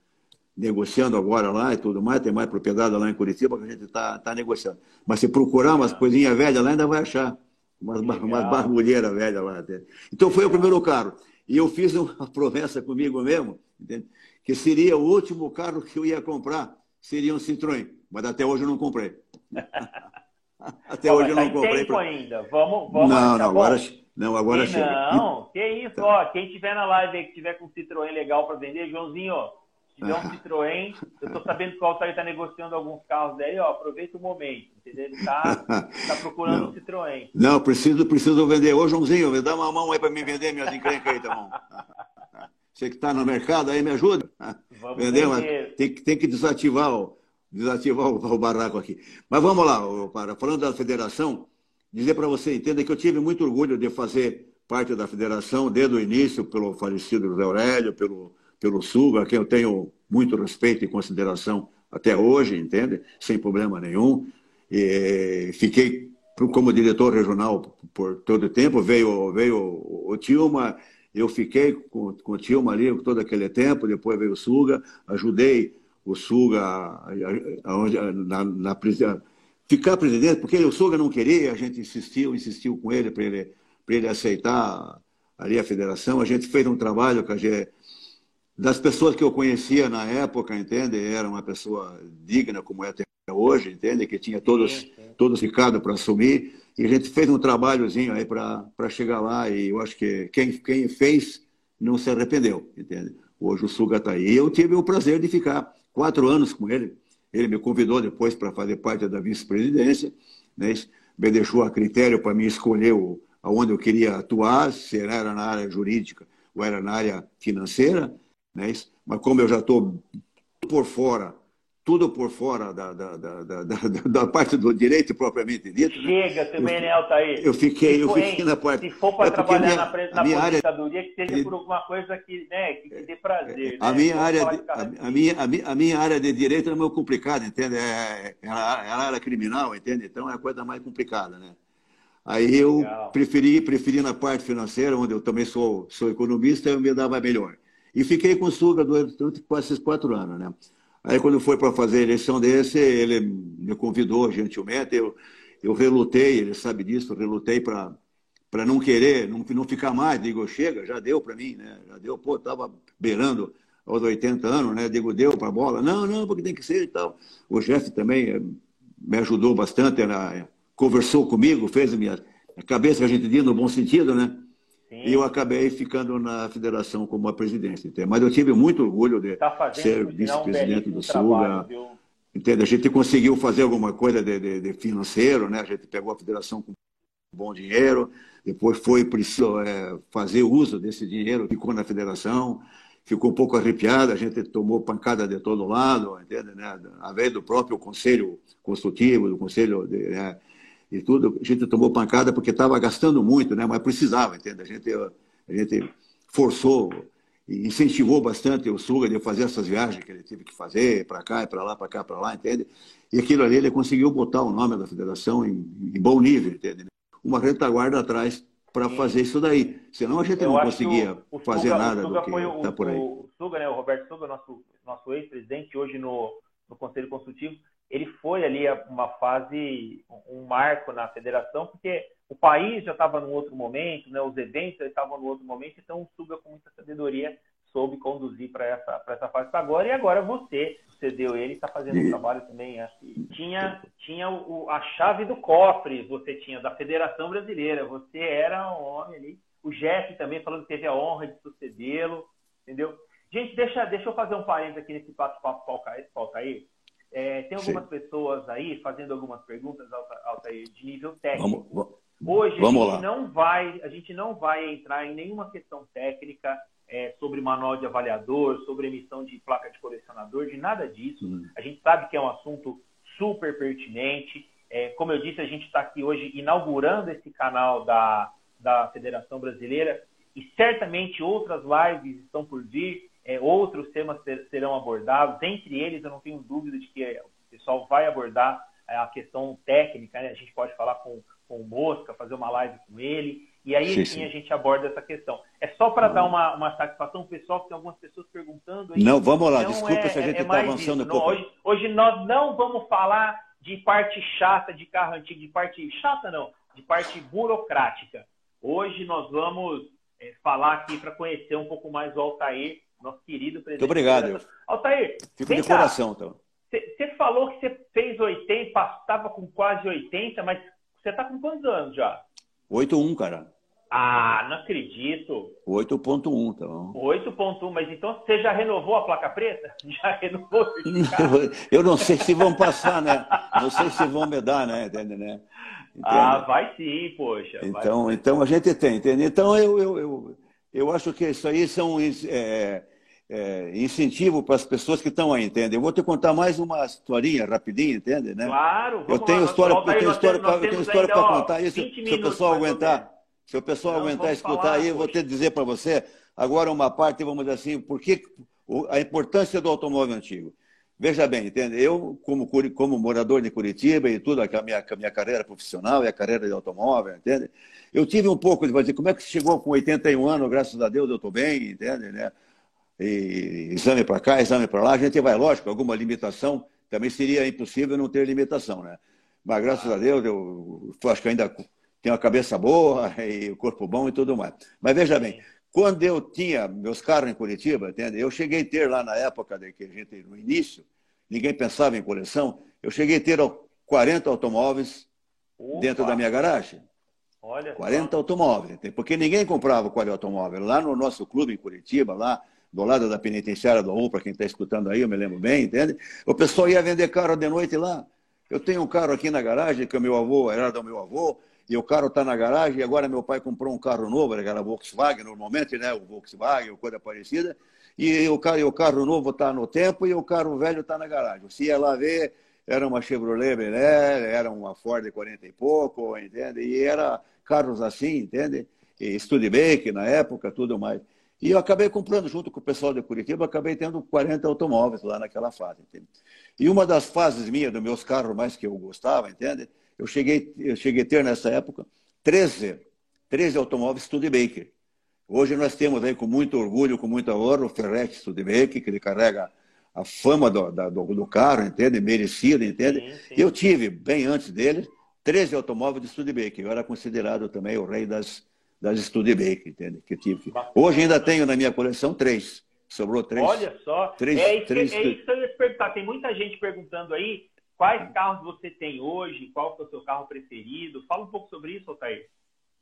negociando agora lá e tudo mais, tem mais propriedade lá em Curitiba que a gente está tá negociando. Mas se procurar umas coisinhas velhas lá, ainda vai achar. Umas, umas barbulheiras velhas lá. Até. Então foi o primeiro carro. E eu fiz uma promessa comigo mesmo, entende? que seria o último carro que eu ia comprar, seria um Citroën. Mas até hoje eu não comprei. até Bom, hoje eu não tá comprei. tempo pra... ainda. Vamos, vamos não, não, agora, não, agora chega. Não, que isso, tá. ó. Quem tiver na live aí que tiver com Citroën legal para vender, Joãozinho, ó tiver um Citroën, eu estou sabendo que o Altair está negociando alguns carros daí, ó, aproveita o momento, entendeu? Ele está tá procurando não. um Citroën. Não, preciso, preciso vender. Ô, Joãozinho, me dá uma mão aí para me vender minhas encrencas aí, tá bom? Você que está no mercado aí, me ajuda? Vamos vender, vender. Tem, tem que desativar, o, desativar o, o barraco aqui. Mas vamos lá, para falando da federação, dizer para você, entenda que eu tive muito orgulho de fazer parte da federação desde o início, pelo falecido José Aurélio, pelo pelo Sul, a quem eu tenho muito respeito e consideração até hoje, entende? Sem problema nenhum. E fiquei como diretor regional por todo o tempo. Veio, veio o Tilma Eu fiquei com, com o Tilma ali todo aquele tempo, depois veio o Suga, ajudei o Suga a, a, a, na, na ficar presidente, porque o Suga não queria, a gente insistiu, insistiu com ele para ele, ele aceitar ali a federação. A gente fez um trabalho que a gente, das pessoas que eu conhecia na época, entende? Era uma pessoa digna, como é até hoje, entende? Que tinha todos, sim, sim. todos ficado para assumir. E a gente fez um trabalhozinho aí para chegar lá. E eu acho que quem, quem fez não se arrependeu, entende? Hoje o Suga está aí. Eu tive o prazer de ficar quatro anos com ele. Ele me convidou depois para fazer parte da vice-presidência. Né? Me deixou a critério para mim escolher o, aonde eu queria atuar, se era na área jurídica ou era na área financeira. Né? Mas como eu já estou por fora tudo por fora da, da, da, da, da parte do direito propriamente dito. Né? Chega também, né, Altair? Eu fiquei, eu fiquei na parte. Se for para é trabalhar minha, na, na minha aposentadoria, área... que seja por alguma coisa que, né, que te dê prazer. A, né? minha área de, a, a, minha, a, minha, a minha área de direito é meio complicada, entende? É, ela, ela era criminal, entende? Então é a coisa mais complicada, né? Aí eu preferi, preferi na parte financeira, onde eu também sou, sou economista, eu me dava melhor. E fiquei com o Suga durante quase esses quatro anos, né? Aí, quando foi para fazer a eleição desse, ele me convidou gentilmente. Eu, eu relutei, ele sabe disso, relutei para para não querer, não, não ficar mais. Digo, chega, já deu para mim, né? Já deu, pô, estava beirando aos 80 anos, né? Digo, deu para a bola. Não, não, porque tem que ser e tal. O chefe também eh, me ajudou bastante, ela conversou comigo, fez a minha a cabeça, a gente diz, no bom sentido, né? E eu acabei ficando na federação como a presidência. Entende? Mas eu tive muito orgulho de tá ser vice-presidente do Sul. Entende? A gente conseguiu fazer alguma coisa de, de, de, financeiro, né? A gente pegou a federação com bom dinheiro, depois foi preciso é, fazer uso desse dinheiro, ficou na federação, ficou um pouco arrepiado, a gente tomou pancada de todo lado, entende? Né? Além do próprio conselho consultivo, do conselho de, né? E tudo, a gente tomou pancada porque estava gastando muito, né? mas precisava, entende? A gente, a gente forçou e incentivou bastante o Suga de fazer essas viagens que ele teve que fazer, para cá e para lá, para cá, para lá, entende? E aquilo ali ele conseguiu botar o nome da federação em, em bom nível, entende? Uma retaguarda atrás para fazer isso daí. Senão a gente Eu não conseguia fazer Suga, nada do que está por aí. O Suga, né, o Roberto Suga, nosso, nosso ex-presidente, hoje no, no Conselho Consultivo, ele foi ali uma fase, um marco na federação, porque o país já estava num outro momento, né? os eventos estavam num outro momento, então o Suga, com muita sabedoria, soube conduzir para essa, essa fase agora. E agora você cedeu ele, está fazendo um trabalho também. Acho que tinha, tinha o, a chave do cofre, você tinha da Federação Brasileira, você era um homem ali. O Jeff também falando que teve a honra de sucedê-lo, entendeu? Gente, deixa, deixa eu fazer um parênteses aqui nesse papo-papo Altair. É, tem algumas Sim. pessoas aí fazendo algumas perguntas Altair, de nível técnico. Vamos, Hoje vamos a gente lá. não vai, a gente não vai entrar em nenhuma questão técnica é, sobre manual de avaliador, sobre emissão de placa de colecionador, de nada disso. Hum. A gente sabe que é um assunto super pertinente. É, como eu disse, a gente está aqui hoje inaugurando esse canal da, da Federação Brasileira e certamente outras lives estão por vir é, outros temas serão abordados. Entre eles, eu não tenho dúvida de que o pessoal vai abordar é, a questão técnica. Né? A gente pode falar com, com o Mosca, fazer uma live com ele. E aí, sim, sim. a gente aborda essa questão. É só para dar uma, uma satisfação pessoal, que tem algumas pessoas perguntando. Aí, não, vamos lá, desculpa é, se a gente está é avançando um pouco. Hoje, hoje nós não vamos falar de parte chata de carro antigo, de parte chata não, de parte burocrática. Hoje nós vamos é, falar aqui para conhecer um pouco mais o Altair, nosso querido presidente. Muito obrigado. Altair, fico de coração, então. Você falou que você fez 80, estava com quase 80, mas você está com quantos anos já? 8,1, cara. Ah, não acredito. 8.1, então. 8.1, mas então você já renovou a placa preta? Já renovou Eu não sei se vão passar, né? Não sei se vão me dar, né? Entende, né? Entende? Ah, vai sim, poxa. Então, então a gente tem, entende? Então eu, eu, eu, eu acho que isso aí são é, é, incentivo para as pessoas que estão aí, entende? Eu vou te contar mais uma historinha rapidinha, entende? Né? Claro, eu tenho lá, história, eu tenho história, pra, eu tenho história para contar isso. Se o pessoal aguentar, se o pessoal Não, aguentar escutar aí, eu vou ter que dizer para você agora uma parte, vamos dizer assim, por que a importância do automóvel antigo. Veja bem, entende? Eu, como, como morador de Curitiba e tudo, a minha, a minha carreira profissional e a carreira de automóvel, entende? Eu tive um pouco de dizer, como é que chegou com 81 anos, graças a Deus eu estou bem, entende? Né? E, exame para cá, exame para lá, a gente vai, lógico, alguma limitação, também seria impossível não ter limitação, né? Mas graças a Deus eu, eu acho que ainda tenho a cabeça boa e o corpo bom e tudo mais. Mas veja bem, quando eu tinha meus carros em Curitiba, entende? eu cheguei a ter lá na época de que a gente, no início, ninguém pensava em coleção, eu cheguei a ter 40 automóveis Opa. dentro da minha garagem. Olha 40 só. automóveis, porque ninguém comprava qual automóvel. Lá no nosso clube em Curitiba, lá do lado da penitenciária do Rum, para quem está escutando aí, eu me lembro bem, entende? O pessoal ia vender carro de noite lá. Eu tenho um carro aqui na garagem que o meu avô era do meu avô, e o carro está na garagem, e agora meu pai comprou um carro novo, era Volkswagen normalmente, né? O Volkswagen, ou coisa parecida, e o carro, e o carro novo está no tempo e o carro velho está na garagem. Você ia lá ver, era uma Chevrolet Bel era uma Ford 40 e pouco, entende? E era carros assim, entende? E Studebaker na época, tudo mais. E eu acabei comprando, junto com o pessoal de Curitiba, acabei tendo 40 automóveis lá naquela fase. Entende? E uma das fases minhas, dos meus carros mais que eu gostava, entende? Eu cheguei, eu cheguei a ter nessa época 13, 13 automóveis Studebaker. Hoje nós temos aí com muito orgulho, com muita honra, o Ferretti Studebaker, que ele carrega a fama do, da, do, do, carro, entende? Merecido, entende? Sim, sim. Eu tive, bem antes dele, 13 automóveis de Studebaker. Eu era considerado também o rei das, das Studebaker, entende? Que tive. Hoje ainda tenho na minha coleção três. Sobrou três. Olha só. Três, é, isso, três, é isso que eu ia te perguntar. Tem muita gente perguntando aí Quais carros você tem hoje? Qual é o seu carro preferido? Fala um pouco sobre isso, Otair.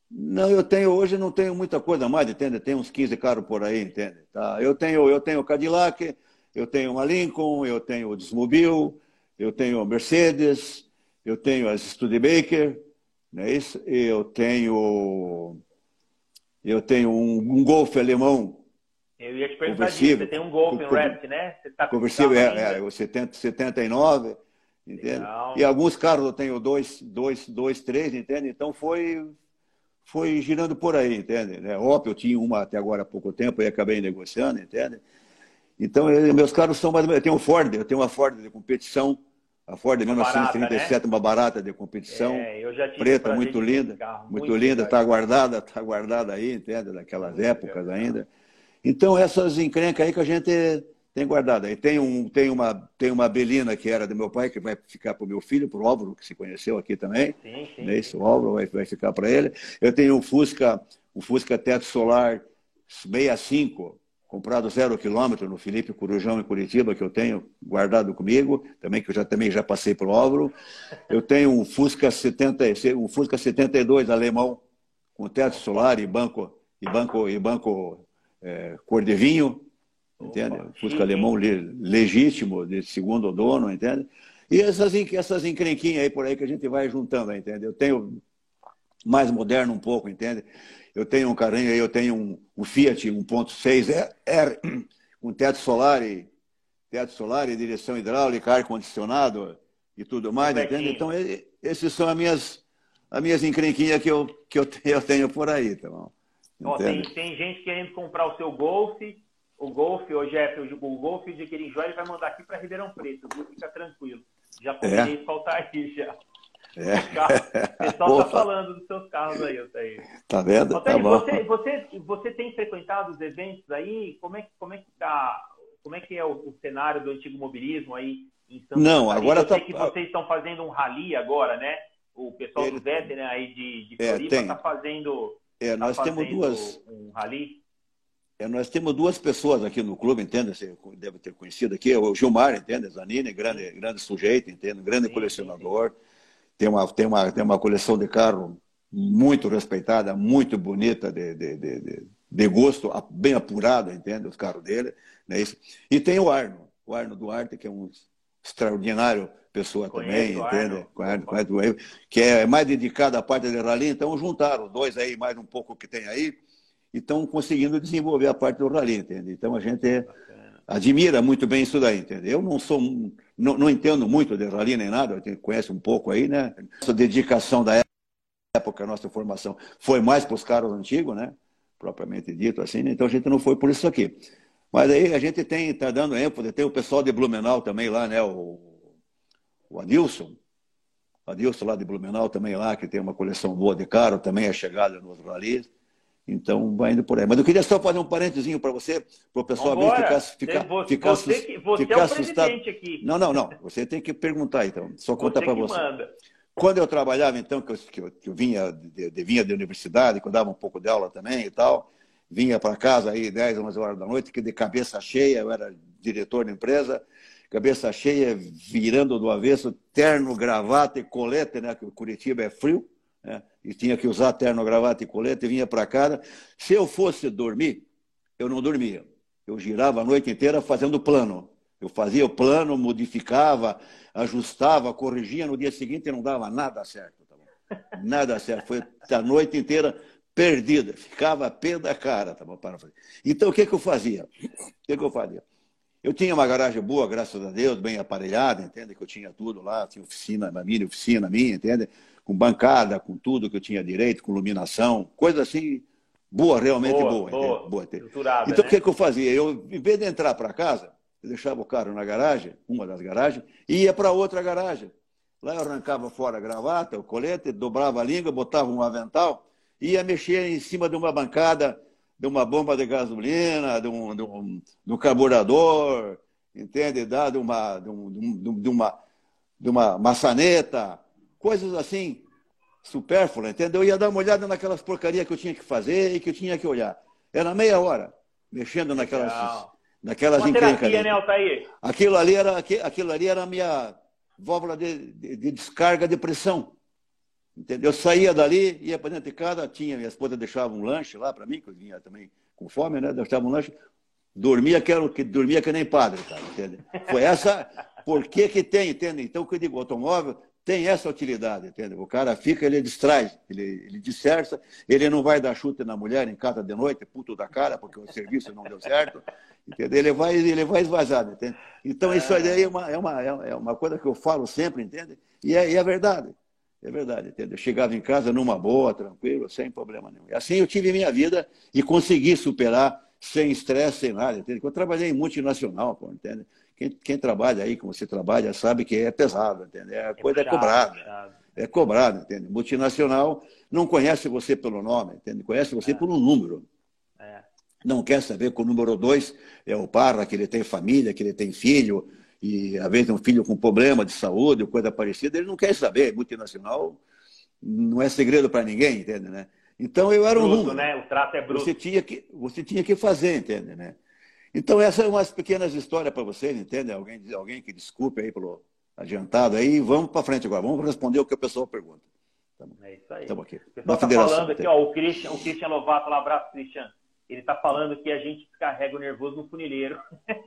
Não, eu tenho hoje não tenho muita coisa mais, entende? Tem uns 15 carros por aí, entende? Tá? Eu tenho eu tenho Cadillac, eu tenho uma Lincoln, eu tenho o Desmobil, eu tenho a Mercedes, eu tenho as Studebaker, não é isso? Eu tenho eu tenho um, um Golf alemão. Eu ia te perguntar disso, você tem um Golf em Red, né? Você tá conversível, é, é, o 70, 79. Entende? Legal. E alguns carros eu tenho dois, dois, dois, três, entende? Então foi, foi girando por aí, entende? Né? Opel tinha uma até agora há pouco tempo e acabei negociando, entende? Então, eu, meus carros são mais Eu tenho um Ford, eu tenho uma Ford de competição, a Ford de 1937, barata, né? uma barata de competição, é, preta, muito linda, muito, muito linda, está guardada, está guardada aí, entende? Daquelas muito épocas legal. ainda. Então, essas encrencas aí que a gente tem guardado aí. Tem, um, tem, uma, tem uma Belina que era do meu pai, que vai ficar para o meu filho, para o Álvaro, que se conheceu aqui também. Sim, sim. Né? Esse, o Álvaro vai, vai ficar para ele. Eu tenho um Fusca, um Fusca Teto Solar 65, comprado zero quilômetro no Felipe Corujão, em Curitiba, que eu tenho guardado comigo, também que eu já, também já passei para o Álvaro. Eu tenho um Fusca, 70, um Fusca 72 alemão, com teto solar e banco, e banco, e banco é, cor de vinho entende? Opa, Fusca alemão legítimo, de segundo dono, entende? E essas, essas encrenquinhas aí por aí que a gente vai juntando, entende? Eu tenho mais moderno um pouco, entende? Eu tenho um carinho aí, eu tenho um, um Fiat 1.6 R com teto solar e teto solar e direção hidráulica, ar condicionado e tudo mais, entende? Então esses são as minhas as minhas encrenquinhas que eu que eu, eu tenho por aí, tá bom? Ó, tem, tem gente querendo comprar o seu Golf o Golf, o Jeff, o Golf de Querinjó, ele vai mandar aqui para Ribeirão Preto, viu? Fica tranquilo. Já poderia é. faltar aí já. É. O pessoal está falando dos seus carros aí, Altair. Tá vendo? Altair, tá você, você, você tem frequentado os eventos aí? Como é, como é que tá, como é que é o, o cenário do antigo mobilismo aí em Santa Não, Catarina? agora Eu tá... sei que vocês estão fazendo um rally agora, né? O pessoal Ele... do Veteran aí de, de é, Floripa está é, fazendo, é, nós tá temos duas um rally. É, nós temos duas pessoas aqui no clube, entende? Você deve ter conhecido aqui, o Gilmar, entende? Zanini, grande, grande sujeito, entende? Grande sim, colecionador. Sim, sim. Tem, uma, tem, uma, tem uma coleção de carro muito respeitada, muito bonita, de, de, de, de gosto bem apurado, entende? Os carros dele. Né? Isso. E tem o Arno, o Arno Duarte, que é um extraordinário pessoa Conheço também, entende? Arno. que é mais dedicado à parte de rally, então juntaram os dois aí, mais um pouco que tem aí, e estão conseguindo desenvolver a parte do rally, entende? Então a gente admira muito bem isso daí, entende? Eu não sou, não, não entendo muito de rally nem nada, conhece um pouco aí, né? Essa dedicação da época, a nossa formação foi mais para os caras antigos, né? Propriamente dito assim, né? então a gente não foi por isso aqui. Mas aí a gente tem, está dando ênfase, tem o pessoal de Blumenau também lá, né? O, o Adilson, Adilson lá de Blumenau também lá, que tem uma coleção boa de carro, também é chegada no outro rally. Então, vai indo por aí. Mas eu queria só fazer um parentezinho para você, para o pessoal ficar, ficar, você, ficar, você, que, você ficar é assustado. Aqui. Não, não, não. Você tem que perguntar, então. Só contar para você. Manda. Quando eu trabalhava, então, que eu, que eu, que eu vinha, de, de, vinha da universidade, que eu dava um pouco de aula também e tal, vinha para casa aí 10, 11 horas da noite, que de cabeça cheia, eu era diretor da empresa, cabeça cheia, virando do avesso, terno, gravata e colete, né? Que o Curitiba é frio né? E tinha que usar terno, gravata e colete, e vinha para casa. Se eu fosse dormir, eu não dormia. Eu girava a noite inteira fazendo plano. Eu fazia o plano, modificava, ajustava, corrigia, no dia seguinte não dava nada certo. Tá nada certo. Foi a noite inteira perdida, ficava pé da cara. Tá bom? Então, o que, que eu fazia? O que, que eu fazia? Eu tinha uma garagem boa, graças a Deus, bem aparelhada, entende? Que eu tinha tudo lá, tinha oficina, mini oficina minha, entende? Com bancada, com tudo que eu tinha direito, com iluminação, coisa assim, boa, realmente boa. Boa, boa. boa então, o que, que eu fazia? Eu, em vez de entrar para casa, eu deixava o carro na garagem, uma das garagens, e ia para outra garagem. Lá eu arrancava fora a gravata, o colete, dobrava a língua, botava um avental, ia mexer em cima de uma bancada, de uma bomba de gasolina, de um, de um, de um carburador, entende? De uma, de, um, de, uma, de uma maçaneta, coisas assim, supérfluas, entendeu? Eu ia dar uma olhada naquelas porcarias que eu tinha que fazer e que eu tinha que olhar. Era meia hora, mexendo naquelas, naquelas encrencas. Né, Altair? Aquilo ali era, aquilo ali era a minha válvula de, de, de descarga de pressão. Entendeu? Eu saía dali, ia para dentro de casa, tinha, minha esposa deixava um lanche lá para mim, que eu vinha também com fome, né? Deixava um lanche, dormia que, era, que, dormia que nem padre, cara, entende? Foi essa, por que que tem, entende? Então, que eu digo, automóvel tem essa utilidade, entende? O cara fica, ele distrai, ele, ele ele não vai dar chute na mulher em casa de noite, puto da cara, porque o serviço não deu certo, entende? Ele vai, ele vai esvazado, entende? Então, isso aí é uma, é, uma, é uma coisa que eu falo sempre, entende? E é, e é verdade. É verdade, entende? Eu chegava em casa numa boa, tranquilo, sem problema nenhum. E assim eu tive minha vida e consegui superar sem estresse, sem nada, entende? Eu trabalhei em multinacional, pô, entende? Quem, quem, trabalha aí, como você trabalha, sabe que é pesado, entende? É, a coisa é, cobrada. É cobrada, entende? Multinacional não conhece você pelo nome, entende? Conhece você é. por um número. É. Não quer saber que o número dois é o parra, que ele tem família, que ele tem filho, e às vezes um filho com problema de saúde ou coisa parecida, ele não quer saber. Multinacional não é segredo para ninguém, entende, né? Então eu era um bruto, número. né? O trato é bruto. Você tinha que, você tinha que fazer, entende, né? Então essas são umas pequenas histórias para vocês, entende? Alguém, alguém que desculpe aí pelo adiantado aí. Vamos para frente agora. Vamos responder o que a pessoa pergunta. É isso aí. Estamos aqui. O pessoal está falando aqui, ó, o Christian, o Christian Lovato, um abraço, Christian. Ele está falando que a gente descarrega o nervoso no funilheiro.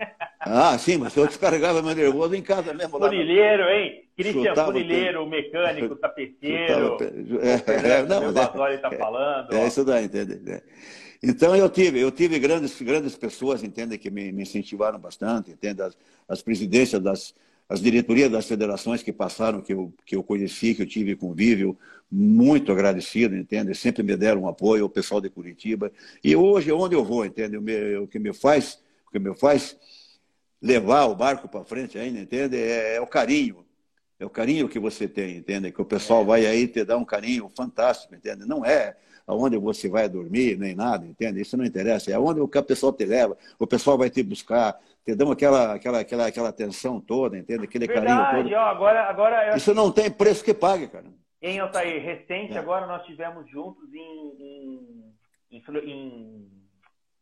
Ah, sim, mas eu descarregava meu nervoso em casa mesmo. Funilheiro, hein? Cristian Funilheiro, mecânico, tapeceiro. É, é, não, o está é, falando. É, isso daí, entende? É. Então eu tive, eu tive grandes, grandes pessoas, entende, que me, me incentivaram bastante, entende? As, as presidências das, as diretorias das federações que passaram, que eu, que eu conheci, que eu tive convívio, muito agradecido, entende? Sempre me deram um apoio, o pessoal de Curitiba. E hoje, onde eu vou, entende? O, me, o que me faz, o que me faz levar o barco para frente ainda, entende? É, é, o carinho. É o carinho que você tem, entende? Que o pessoal é. vai aí te dar um carinho fantástico, entende? Não é aonde você vai dormir, nem nada, entende? Isso não interessa. É aonde o pessoal te leva, o pessoal vai te buscar, te dão aquela, aquela, aquela, aquela atenção toda, entende? Aquele Verdade, carinho todo. Ó, agora, agora eu... Isso não tem preço que pague, cara. Em Altair, recente, é. agora nós tivemos juntos em, em, em,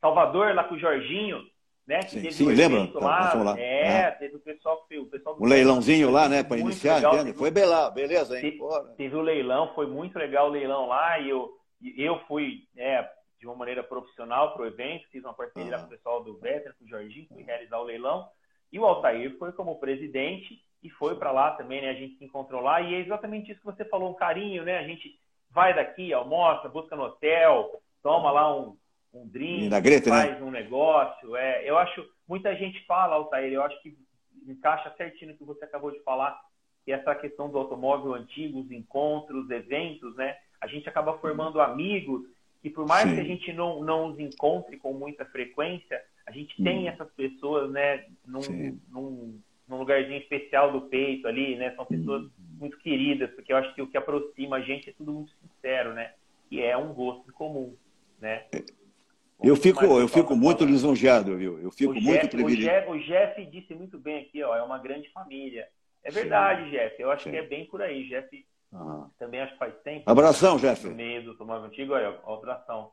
Salvador, lá com o Jorginho, né? sim, sim um lembra? Lá. lá. É, é, teve o pessoal, o pessoal do Um leilãozinho lá, né, para iniciar, legal, entende? Foi beleza, beleza, hein? Teve, teve o leilão, foi muito legal o leilão lá e eu, eu fui é, de uma maneira profissional para o evento, fiz uma parceria uhum. com o pessoal do Veteran, com o Jorginho, fui realizar o leilão. E o Altair foi como presidente e foi para lá também, né? A gente se encontrou lá e é exatamente isso que você falou, um carinho, né? A gente vai daqui, almoça, busca no hotel, toma lá um, um drink, Greta, né? faz né? um negócio. É, eu acho, muita gente fala, Altair, eu acho que encaixa certinho no que você acabou de falar, que essa questão do automóvel antigo, os encontros, eventos, né? A gente acaba formando amigos que por mais Sim. que a gente não, não os encontre com muita frequência, a gente tem hum. essas pessoas, né, num, num, num, lugarzinho especial do peito ali, né? São pessoas hum. muito queridas, porque eu acho que o que aproxima a gente é tudo muito sincero, né? E é um gosto comum, né? Eu fico, eu fico muito lisonjeado, viu? Eu fico muito Jeff, privilegiado. O Jeff, o Jeff, disse muito bem aqui, ó, é uma grande família. É verdade, Sim. Jeff. Eu acho Sim. que é bem por aí. Jeff ah. também acho que faz tempo. Abração, Jeff. Meio do Antigo, aí, ó, abração.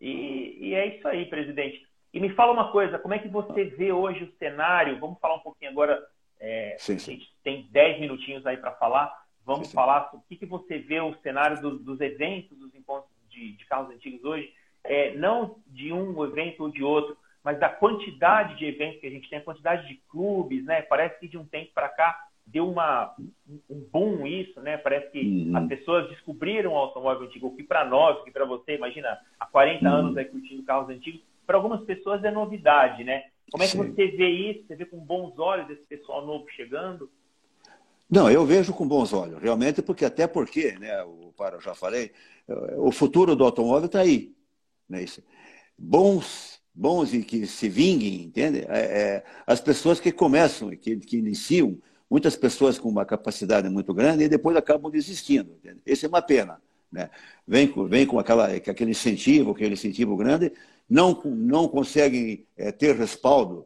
E, e é isso aí, presidente. E me fala uma coisa, como é que você vê hoje o cenário? Vamos falar um pouquinho agora. É, sim, sim. A gente tem 10 minutinhos aí para falar. Vamos sim, falar o que, que você vê o cenário do, dos eventos, dos encontros de, de carros antigos hoje é, não de um evento ou de outro, mas da quantidade de eventos que a gente tem, a quantidade de clubes, né? Parece que de um tempo para cá deu uma, um boom isso, né? Parece que uhum. as pessoas descobriram o automóvel antigo, que para nós, que para você, imagina, há 40 uhum. anos aí curtindo carros antigos, para algumas pessoas é novidade, né? Como é que Sim. você vê isso? Você vê com bons olhos esse pessoal novo chegando? Não, eu vejo com bons olhos, realmente, porque até porque, né, o para eu já falei, o futuro do automóvel está aí. Né? Bons, bons e que se vinguem, entende? É, é, as pessoas que começam, que, que iniciam, muitas pessoas com uma capacidade muito grande e depois acabam desistindo. Entende? Isso é uma pena. Né? Vem, com, vem com, aquela, aquele incentivo, aquele incentivo grande, não, não conseguem é, ter respaldo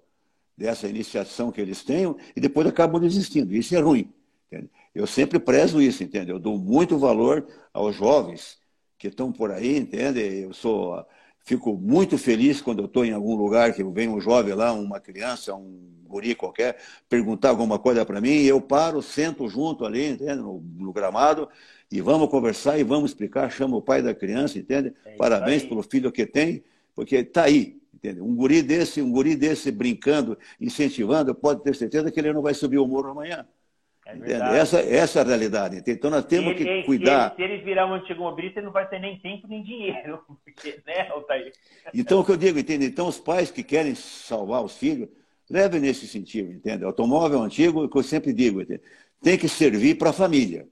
dessa iniciação que eles tenham e depois acabam desistindo. Isso é ruim. Entende? Eu sempre prezo isso, entende? Eu dou muito valor aos jovens que estão por aí, entende? Eu sou, fico muito feliz quando eu estou em algum lugar que vem um jovem lá, uma criança, um guri qualquer, perguntar alguma coisa para mim, eu paro, sento junto ali, entende? No, no, gramado, e vamos conversar e vamos explicar, chama o pai da criança, entende? É Parabéns pelo filho que tem, porque está aí, entende? Um guri desse, um guri desse brincando, incentivando, pode ter certeza que ele não vai subir o morro amanhã. É essa, essa é a realidade. Então nós temos ele, que cuidar. Se ele, se ele, virar um antigo mobilista, ele não vai ter nem tempo nem dinheiro. Porque, né, Altair? Então o que eu digo, entende? Então os pais que querem salvar os filhos, levem nesse sentido, entende? Automóvel antigo, que eu sempre digo, entende? tem que servir para a família.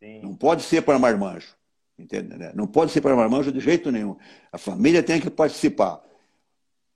Sim. Não pode ser para marmanjo. Entende? Não pode ser para marmanjo de jeito nenhum. A família tem que participar.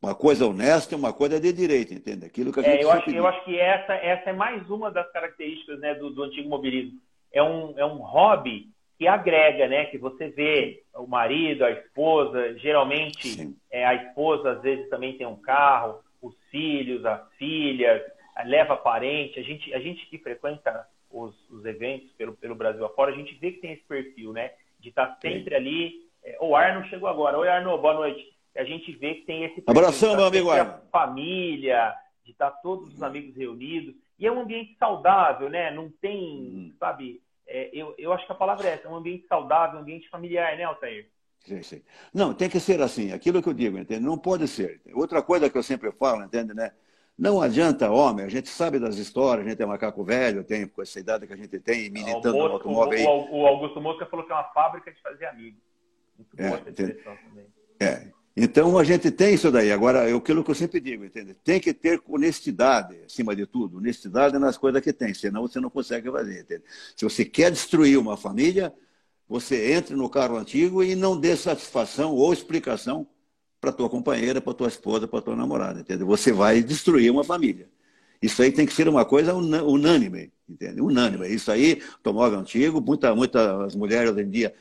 Uma coisa honesta e uma coisa de direito, entende? Aquilo que a é, gente é, eu, acho, eu acho que essa, essa é mais uma das características né, do, do antigo mobilismo. É um, é um hobby que agrega, né? Que você vê o marido, a esposa, geralmente é, a esposa às vezes também tem um carro, os filhos, as filhas, leva parente. A gente, a gente que frequenta os, os eventos pelo, pelo Brasil afora, a gente vê que tem esse perfil, né? De estar tá sempre Sim. ali. É, o Arno chegou agora. Oi, Arno, boa noite a gente vê que tem esse abração, meu amigo família, de estar todos os amigos reunidos e é um ambiente saudável, né? Não tem, hum. sabe? É, eu, eu acho que a palavra é essa, é um ambiente saudável, um ambiente familiar, né, Altair? Sim, sim. Não, tem que ser assim, aquilo que eu digo, entende? Não pode ser. Outra coisa que eu sempre falo, entende, né? Não adianta, homem, a gente sabe das histórias, a gente é macaco velho, tem com essa idade que a gente tem, militando no automóvel aí. O, Augusto Mosca falou que é uma fábrica de fazer amigos. Muito boa é, essa expressão também. É, então a gente tem isso daí. Agora, é aquilo que eu sempre digo, entende? Tem que ter honestidade, acima de tudo. Honestidade nas coisas que tem, senão você não consegue fazer. Entende? Se você quer destruir uma família, você entre no carro antigo e não dê satisfação ou explicação para tua companheira, para tua esposa, para tua namorada, entende? Você vai destruir uma família. Isso aí tem que ser uma coisa unânime, entende? Unânime. Isso aí, automóvel antigo, muita, muitas mulheres hoje em dia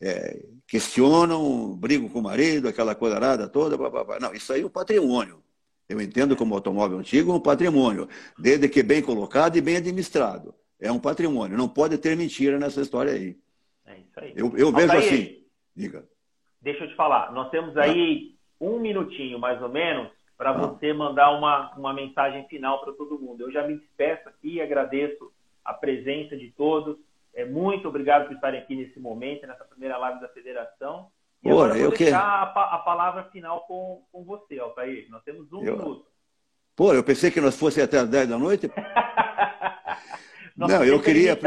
é, questionam, brigam com o marido, aquela coisa nada toda. Blá, blá, blá. Não, isso aí é um patrimônio. Eu entendo como automóvel antigo um patrimônio, desde que bem colocado e bem administrado. É um patrimônio. Não pode ter mentira nessa história aí. É isso aí. Eu, eu vejo aí, assim. Diga. Deixa eu te falar. Nós temos aí ah. um minutinho, mais ou menos, para ah. você mandar uma, uma mensagem final para todo mundo. Eu já me despeço aqui, agradeço a presença de todos. É, muito obrigado por estarem aqui nesse momento, nessa primeira live da federação. E Pô, agora eu vou deixar que... a, a, palavra final com, com você, Altair. Nós temos um eu... minuto. Pô, eu pensei que nós fosse até as 10 da noite. Não, eu queria.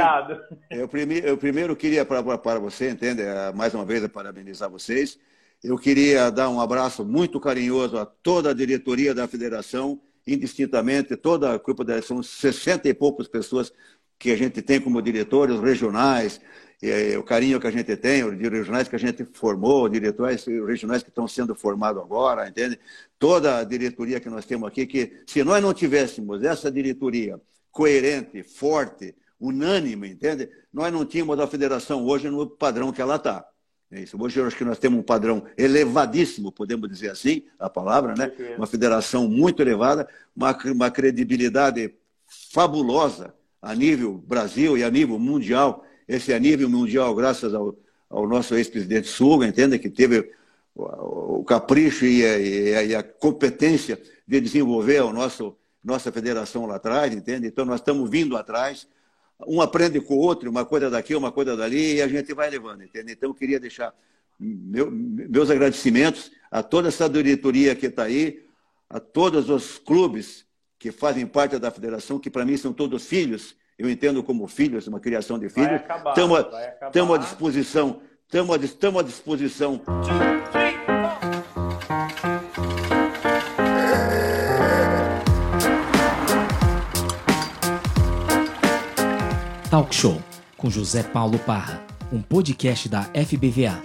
Eu primeiro, eu primeiro queria para, para você, entende? É, mais uma vez, parabenizar vocês. Eu queria dar um abraço muito carinhoso a toda a diretoria da federação, indistintamente, toda a grupo da são 60 e poucas pessoas que a gente tem como diretores regionais é, o carinho que a gente tem, os regionais que a gente formou, diretores regionais que estão sendo formados agora, entende? Toda a diretoria que nós temos aqui, que se nós não tivéssemos essa diretoria coerente, forte, unânime, entende? Nós não tínhamos a federação hoje no padrão que ela está. É isso. Hoje eu acho que nós temos um padrão elevadíssimo, podemos dizer assim, a palavra, né? Uma federação muito elevada, uma, uma credibilidade fabulosa a nível Brasil e a nível mundial esse é nível mundial, graças ao, ao nosso ex-presidente Suga, entende? Que teve o, o capricho e a, e, a, competência de desenvolver a nosso, nossa federação lá atrás, entende? Então, nós estamos vindo atrás, um aprende com o outro, uma coisa daqui, uma coisa dali, e a gente vai levando, entende? Então, eu queria deixar meu, meus agradecimentos a toda essa diretoria que está aí, a todos os clubes que fazem parte da federação, que para mim são todos filhos, eu entendo como filhos, uma criação de filhos. Estamos à disposição, estamos à disposição. Talk Show com José Paulo Parra, um podcast da FBVA,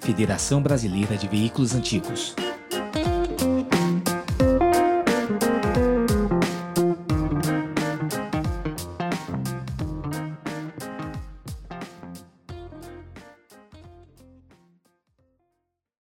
Federação Brasileira de Veículos Antigos.